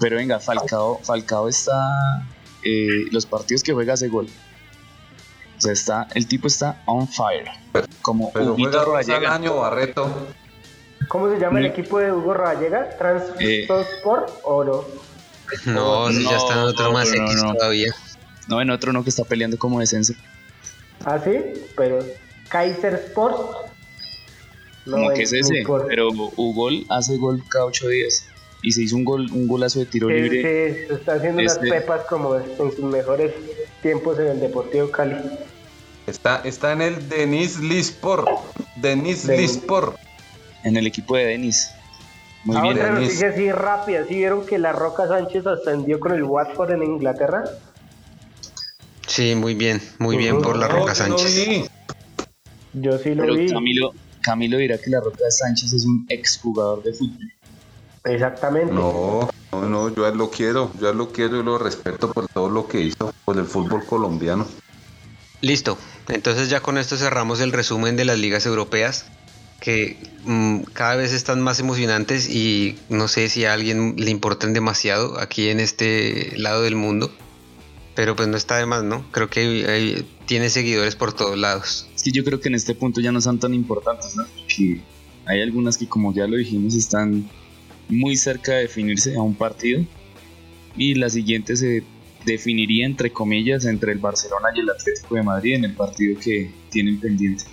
Pero venga, Falcao, Falcao está, eh, los partidos que juega hace gol. O sea, está, el tipo está on fire. Como Pero Huguito Rodallega. año, Barreto. ¿Cómo se llama el Mm. equipo de Hugo Rodallega? Eh. ¿Transport o no? No, si ya está en otro No, más no, X no. todavía. No, en otro no que está peleando como descenso. Ah, sí, pero Kaiser Sport. No, como que es ese. importa. Pero Hugo hace gol cada ocho días. Y se hizo un gol, un golazo de tiro Sí, libre. sí, está haciendo Este- unas pepas como en sus mejores tiempos en el Deportivo Cali. Está, está en el Denis Lispor. Denis Denis. Lispor. En el equipo de Denis. Muy Ah, bien. otra Denis. noticia así rápida. ¿Sí vieron que la Roca Sánchez ascendió con el Watford en Inglaterra? Sí, muy bien, muy bien por la Roca Sánchez. Yo sí lo Pero vi. Camilo, Camilo dirá que la Roca Sánchez es un exjugador de fútbol. Exactamente. No, no, no, yo a él lo quiero. Yo a él lo quiero y lo respeto por todo lo que hizo por el fútbol colombiano. Listo. Entonces ya con esto cerramos el resumen de las ligas europeas que mm, cada vez están más emocionantes y no sé si a alguien le importan demasiado aquí en este lado del mundo. Pero pues no está de más, ¿no? Creo que hay- tiene seguidores por todos lados. Es que yo creo que en este punto ya no son tan importantes, ¿no? Porque hay algunas que, como ya lo dijimos, están muy cerca de definirse a un partido. Y la siguiente se definiría, entre comillas, entre el Barcelona y el Atlético de Madrid en el partido que tienen pendiente.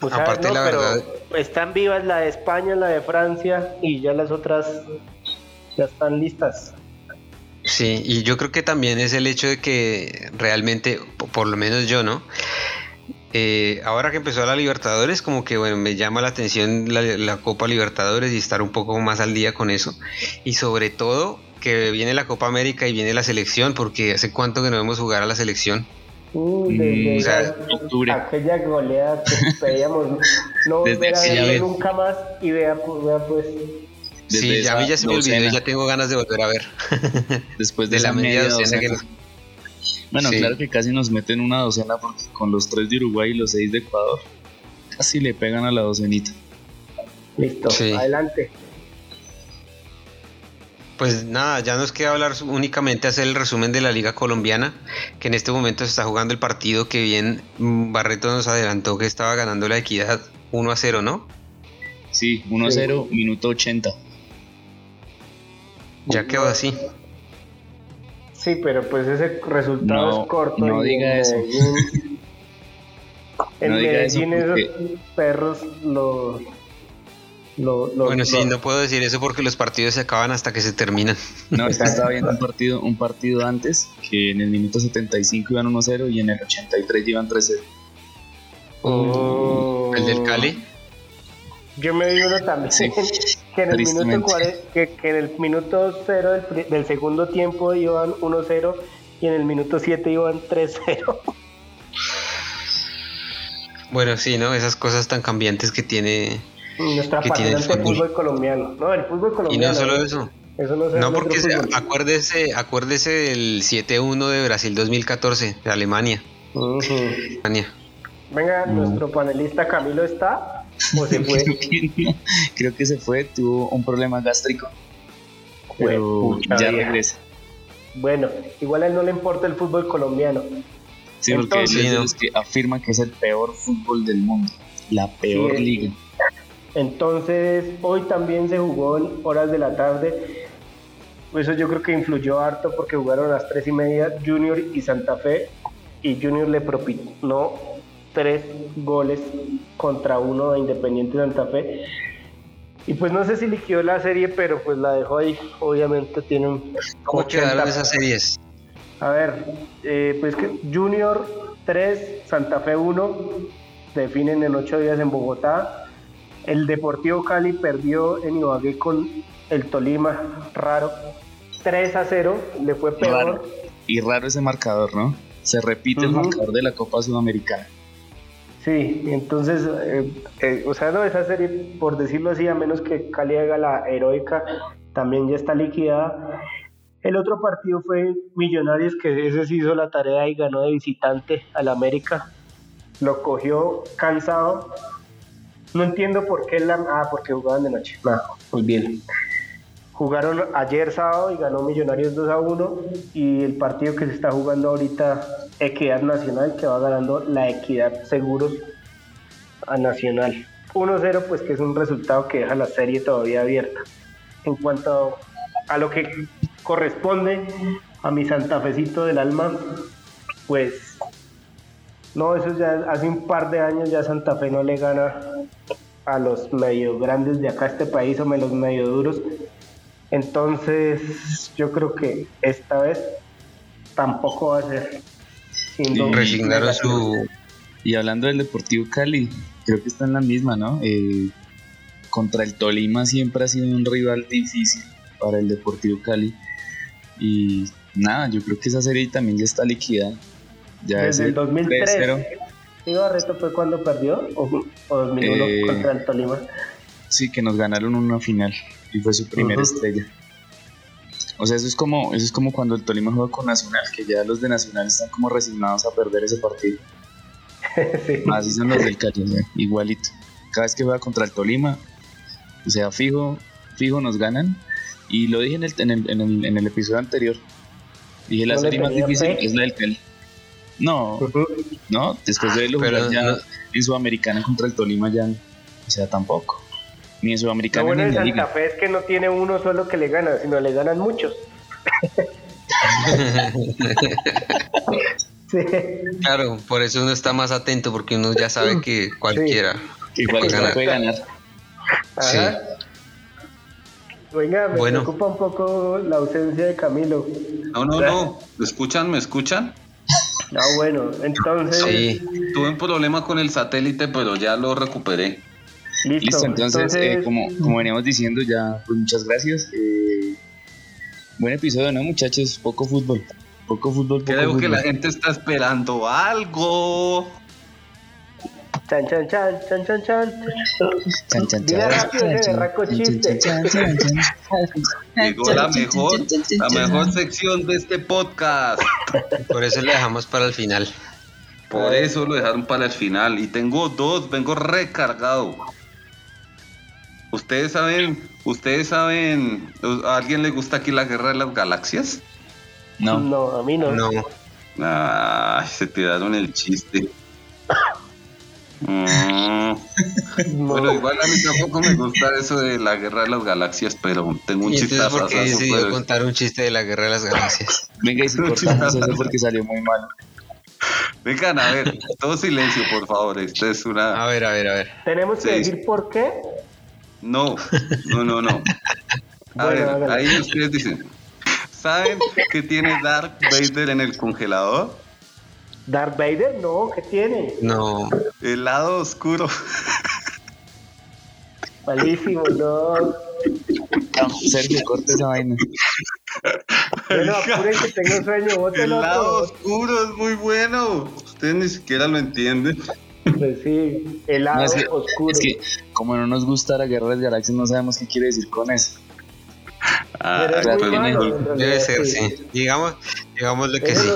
Sea, Aparte, no, la verdad- están vivas la de España, la de Francia y ya las otras ya están listas. Sí, y yo creo que también es el hecho de que realmente, po- por lo menos yo, ¿no? Eh, ahora que empezó la Libertadores, como que bueno, me llama la atención la, la Copa Libertadores y estar un poco más al día con eso. Y sobre todo que viene la Copa América y viene la selección, porque hace cuánto que no vemos jugar a la selección. Uh, Mm, desde o sea, esa- octubre. aquella goleada que pedíamos no Desde volver a verlo nunca más y vea, pues, vea, pues Desde sí, ya a mí ya se me olvidó ya tengo ganas de volver a ver. (laughs) Después de, de la media media docena que docena. nos- Bueno, Sí. claro que casi nos meten una docena porque con los tres de Uruguay y los seis de Ecuador, casi le pegan a la docenita. listo, Sí. adelante. Pues nada, ya nos queda hablar únicamente hacer el resumen de la Liga Colombiana, que en este momento se está jugando el partido que bien Barreto nos adelantó que estaba ganando la equidad 1 a 0, ¿no? Sí, 1-0, minuto 80. Ya quedó así. Sí, pero pues ese resultado No, es corto. no y diga en eso. Medellín- en No diga eso Medellín (laughs) porque- esos perros lo, lo, lo- Bueno, sí, lo- no puedo decir eso porque los partidos se acaban hasta que se terminan. No, es que estaba viendo un partido, un partido antes que en el minuto 75 iban 1-0 y en el 83 iban 3-0. Oh. El del Cali. Yo me vi uno también Sí, (laughs) que, en el minuto que, que en el minuto 0 del, del segundo tiempo iban 1-0 y en el minuto 7 iban 3-0. Bueno, sí, ¿no? Esas cosas tan cambiantes que tiene. Nuestra Que tiene el fútbol. fútbol. colombiano. No, el fútbol Y colombiano. no solo eso. Eso no, se No, porque acuérdese, acuérdese del 7-1 de Brasil 2014, de Alemania. Ujú. Alemania. Venga, nuestro panelista Camilo está se fue. (laughs) Creo que, no, creo que se fue, tuvo un problema gástrico. Pero ya vida. regresa. Bueno, igual a él no le importa el fútbol colombiano. Sí, porque Entonces- él es de Sí, los que afirma que es el peor fútbol del mundo. La peor Sí. liga. Entonces, hoy también se jugó en horas de la tarde. Eso yo creo que influyó harto porque jugaron a las tres y media Junior y Santa Fe. Y Junior le propinó tres goles contra uno a Independiente Santa Fe. Y pues no sé si liquidó la serie, pero pues la dejó ahí. Obviamente tiene un ¿Cómo 80. quedaron esas series? A ver, eh, pues que Junior 3, Santa Fe 1, definen en 8 días en Bogotá. El Deportivo Cali perdió en Ibagué con el Tolima, raro. 3 a 0, le fue peor. Raro. Y raro ese marcador, ¿no? Se repite el marcador de la Copa Sudamericana. Sí, entonces, eh, eh, o sea, no, esa serie, por decirlo así, a menos que Cali haga la heroica, también ya está liquidada. El otro partido fue Millonarios, que ese sí hizo la tarea y ganó de visitante al América. Lo cogió cansado. No entiendo por qué la... Ah, porque jugaban de noche. Ah, pues bien. Jugaron ayer sábado y ganó Millonarios 2 a 1. Y el partido que se está jugando ahorita Equidad Nacional que va ganando la Equidad Seguros a Nacional. 1-0 pues que es un resultado que deja la serie todavía abierta. En cuanto a lo que corresponde a mi santafecito del alma, pues no, eso ya hace un par de años ya Santa Fe no le gana a los medio grandes de acá este país o los medio duros. Entonces yo creo que esta vez tampoco va a ser. Resignaron su... Y hablando del Deportivo Cali, creo que está en la misma, ¿no? Eh, contra el Tolima siempre ha sido un rival difícil para el Deportivo Cali. Y nada, yo creo que esa serie también ya está liquidada. Ya Desde el 2003. ¿Sí, Barreto fue cuando perdió? ¿O, 2001 eh, contra el Tolima? Sí, que nos ganaron una final y fue su primera estrella. O sea, eso es como eso es como cuando el Tolima juega con Nacional, que ya los de Nacional están como resignados a perder ese partido. (laughs) sí. Así son los del Cali, igualito. Cada vez que juega contra el Tolima, o sea, fijo, fijo nos ganan. Y lo dije en el, en el, en el, en el episodio anterior. Dije, la serie más difícil es la del Cali. No, no, después de verlo jugar ya en Sudamericana contra el Tolima ya, o sea, tampoco. Ni en Sudamericana Lo bueno ni en Santa Fe es que no tiene uno solo que le gana, sino le ganan muchos. (laughs) Claro, por eso uno está más atento porque uno ya sabe que cualquiera puede ganar. Puede ganar. Sí. Venga, me preocupa un poco la ausencia de Camilo. No, no, no. ¿Me escuchan? ¿Me escuchan? Ah, bueno, entonces. Sí. Tuve un problema con el satélite, pero ya lo recuperé. Listo, entonces, eh, como, como veníamos diciendo, ya, pues muchas gracias. Eh, buen episodio, ¿no, muchachos? Poco fútbol. Poco fútbol, poco Creo que la gente está esperando algo. Chan, chan, chan, chan, chan, chan. Chan, chan, chan. Llegó la mejor, la mejor sección de este podcast. Por eso le dejamos para el final. Por eso lo dejaron para el final. Y tengo dos, vengo recargado. Ustedes saben, ustedes saben, ¿a alguien le gusta aquí la guerra de las galaxias? No. No, a mí no. No. Ay, se tiraron el chiste. Mm. Bueno, igual a mí tampoco me gusta eso de la guerra de las galaxias, pero tengo un chiste. ¿Por qué decidió contar un chiste de la guerra de las galaxias? (laughs) Venga, y si cortamos eso porque salió muy malo. Vengan, a ver, todo silencio, por favor. Esto es una. A ver, a ver, a ver. ¿Tenemos que decir por qué? No, no, no, no. A ver, ahí ustedes dicen. ¿Saben qué tiene Dark Vader en el congelador? Darth Vader, no, ¿qué tiene? No. El lado oscuro. Malísimo, no. Sergio, corte esa vaina. Bueno, que tengo sueño, El lado oscuro es muy bueno. Ustedes ni siquiera lo entienden. Pues sí, el lado oscuro. Es que, como no nos gusta la guerra de las galaxias, no sabemos qué quiere decir con eso. Ah, debe ser, sí. Digamos, digamos lo que sí.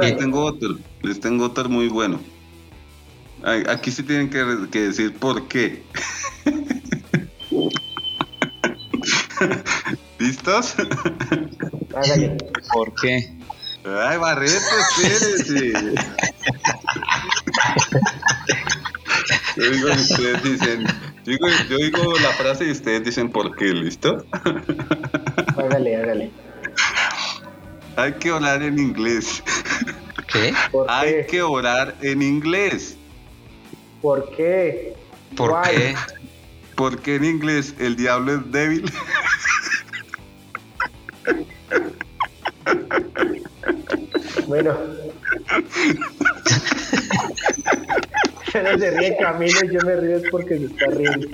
Les tengo otro, les tengo otro muy bueno. Aquí sí tienen que, decir por qué. (laughs) ¿Listos? ¿Por qué? Ay, Barreto, espérese. (laughs) yo digo, ustedes dicen, yo digo, la frase y ustedes dicen por qué, ¿listo? hágale, hágale. Hay que orar en inglés. ¿Qué? Hay que orar en inglés. ¿Por qué? ¿Por qué? Porque en inglés el diablo es débil. Bueno. se ríe Camilo y yo me río porque se está riendo.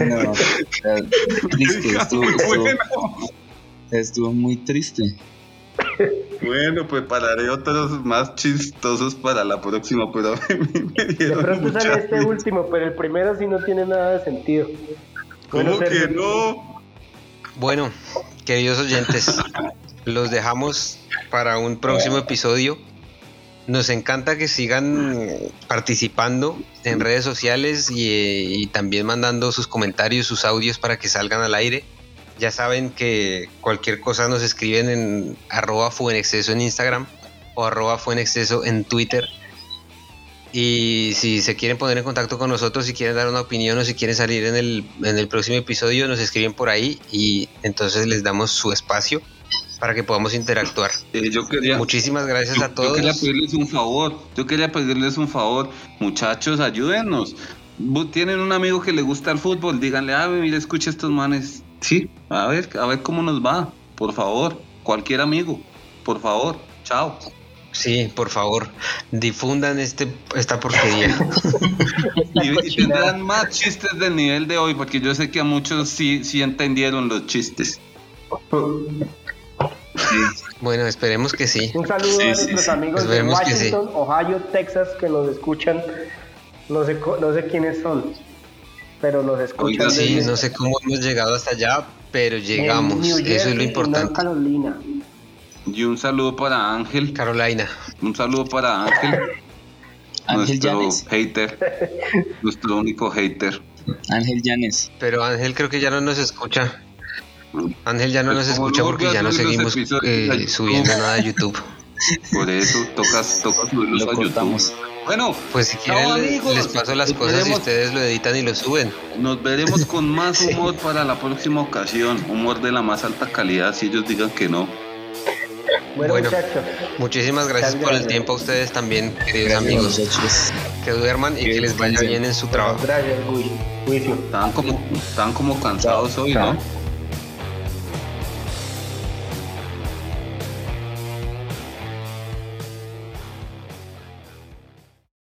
No, triste, (laughs) estuvo, estuvo, muy triste. Bueno, prepararé otros más chistosos para la próxima, pero me De pronto sale este último, pero el primero sí no tiene nada de sentido. ¿Cómo que no? Bueno, queridos oyentes, los dejamos para un próximo episodio nos encanta que sigan participando en redes sociales y, también mandando sus comentarios, sus audios para que salgan al aire. Ya saben que cualquier cosa nos escriben en arroba exceso en Instagram o arroba fue en exceso en Twitter. Y si se quieren poner en contacto con nosotros, si quieren dar una opinión o si quieren salir en el, en el próximo episodio, nos escriben por ahí y entonces les damos su espacio para que podamos interactuar. Eh, yo quería, Muchísimas gracias yo, a todos. Yo quería pedirles un favor, yo quería pedirles un favor, muchachos, ayúdenos. Tienen un amigo que le gusta el fútbol, díganle, ah, mira, escucha estos manes. Sí, a ver, a ver cómo nos va, por favor, cualquier amigo, por favor, chao. Sí, por favor, difundan este, esta porquería. (laughs) y, y tendrán más chistes del nivel de hoy, porque yo sé que a muchos sí, sí entendieron los chistes. Bueno, esperemos que sí. Un saludo Sí, a sí, nuestros sí. amigos de Esperemos. Washington, Ohio, Texas, que nos escuchan. No sé, co- no sé quiénes son, pero nos escuchan. Oiga, Sí, desde- no sé cómo hemos llegado hasta allá, pero llegamos. Eso es lo importante. Carolina. Y un saludo para Ángel, Carolina. un saludo para Ángel, (laughs) Ángel nuestro Llanes. hater, (laughs) nuestro único hater. Ángel Llanes. Pero Ángel creo que ya no nos escucha. Ángel ya no Pues nos escucha no porque ya no seguimos eh, subiendo nada a YouTube. (laughs) Por eso tocas, toca subirlos Lo a YouTube. Bueno, Pues si quieren amigos. les paso las cosas y ustedes lo editan y lo suben. nos veremos (laughs) con más humor para la próxima ocasión. Humor de la más alta calidad, si ellos digan que no. Bueno, Bueno. muchachos, Muchísimas gracias por el tiempo a ustedes también, queridos Gracias, amigos. muchachos. Que duerman y que les vaya bien en su trabajo. gracias. Estaban como, estaban como cansados hoy, ¿no?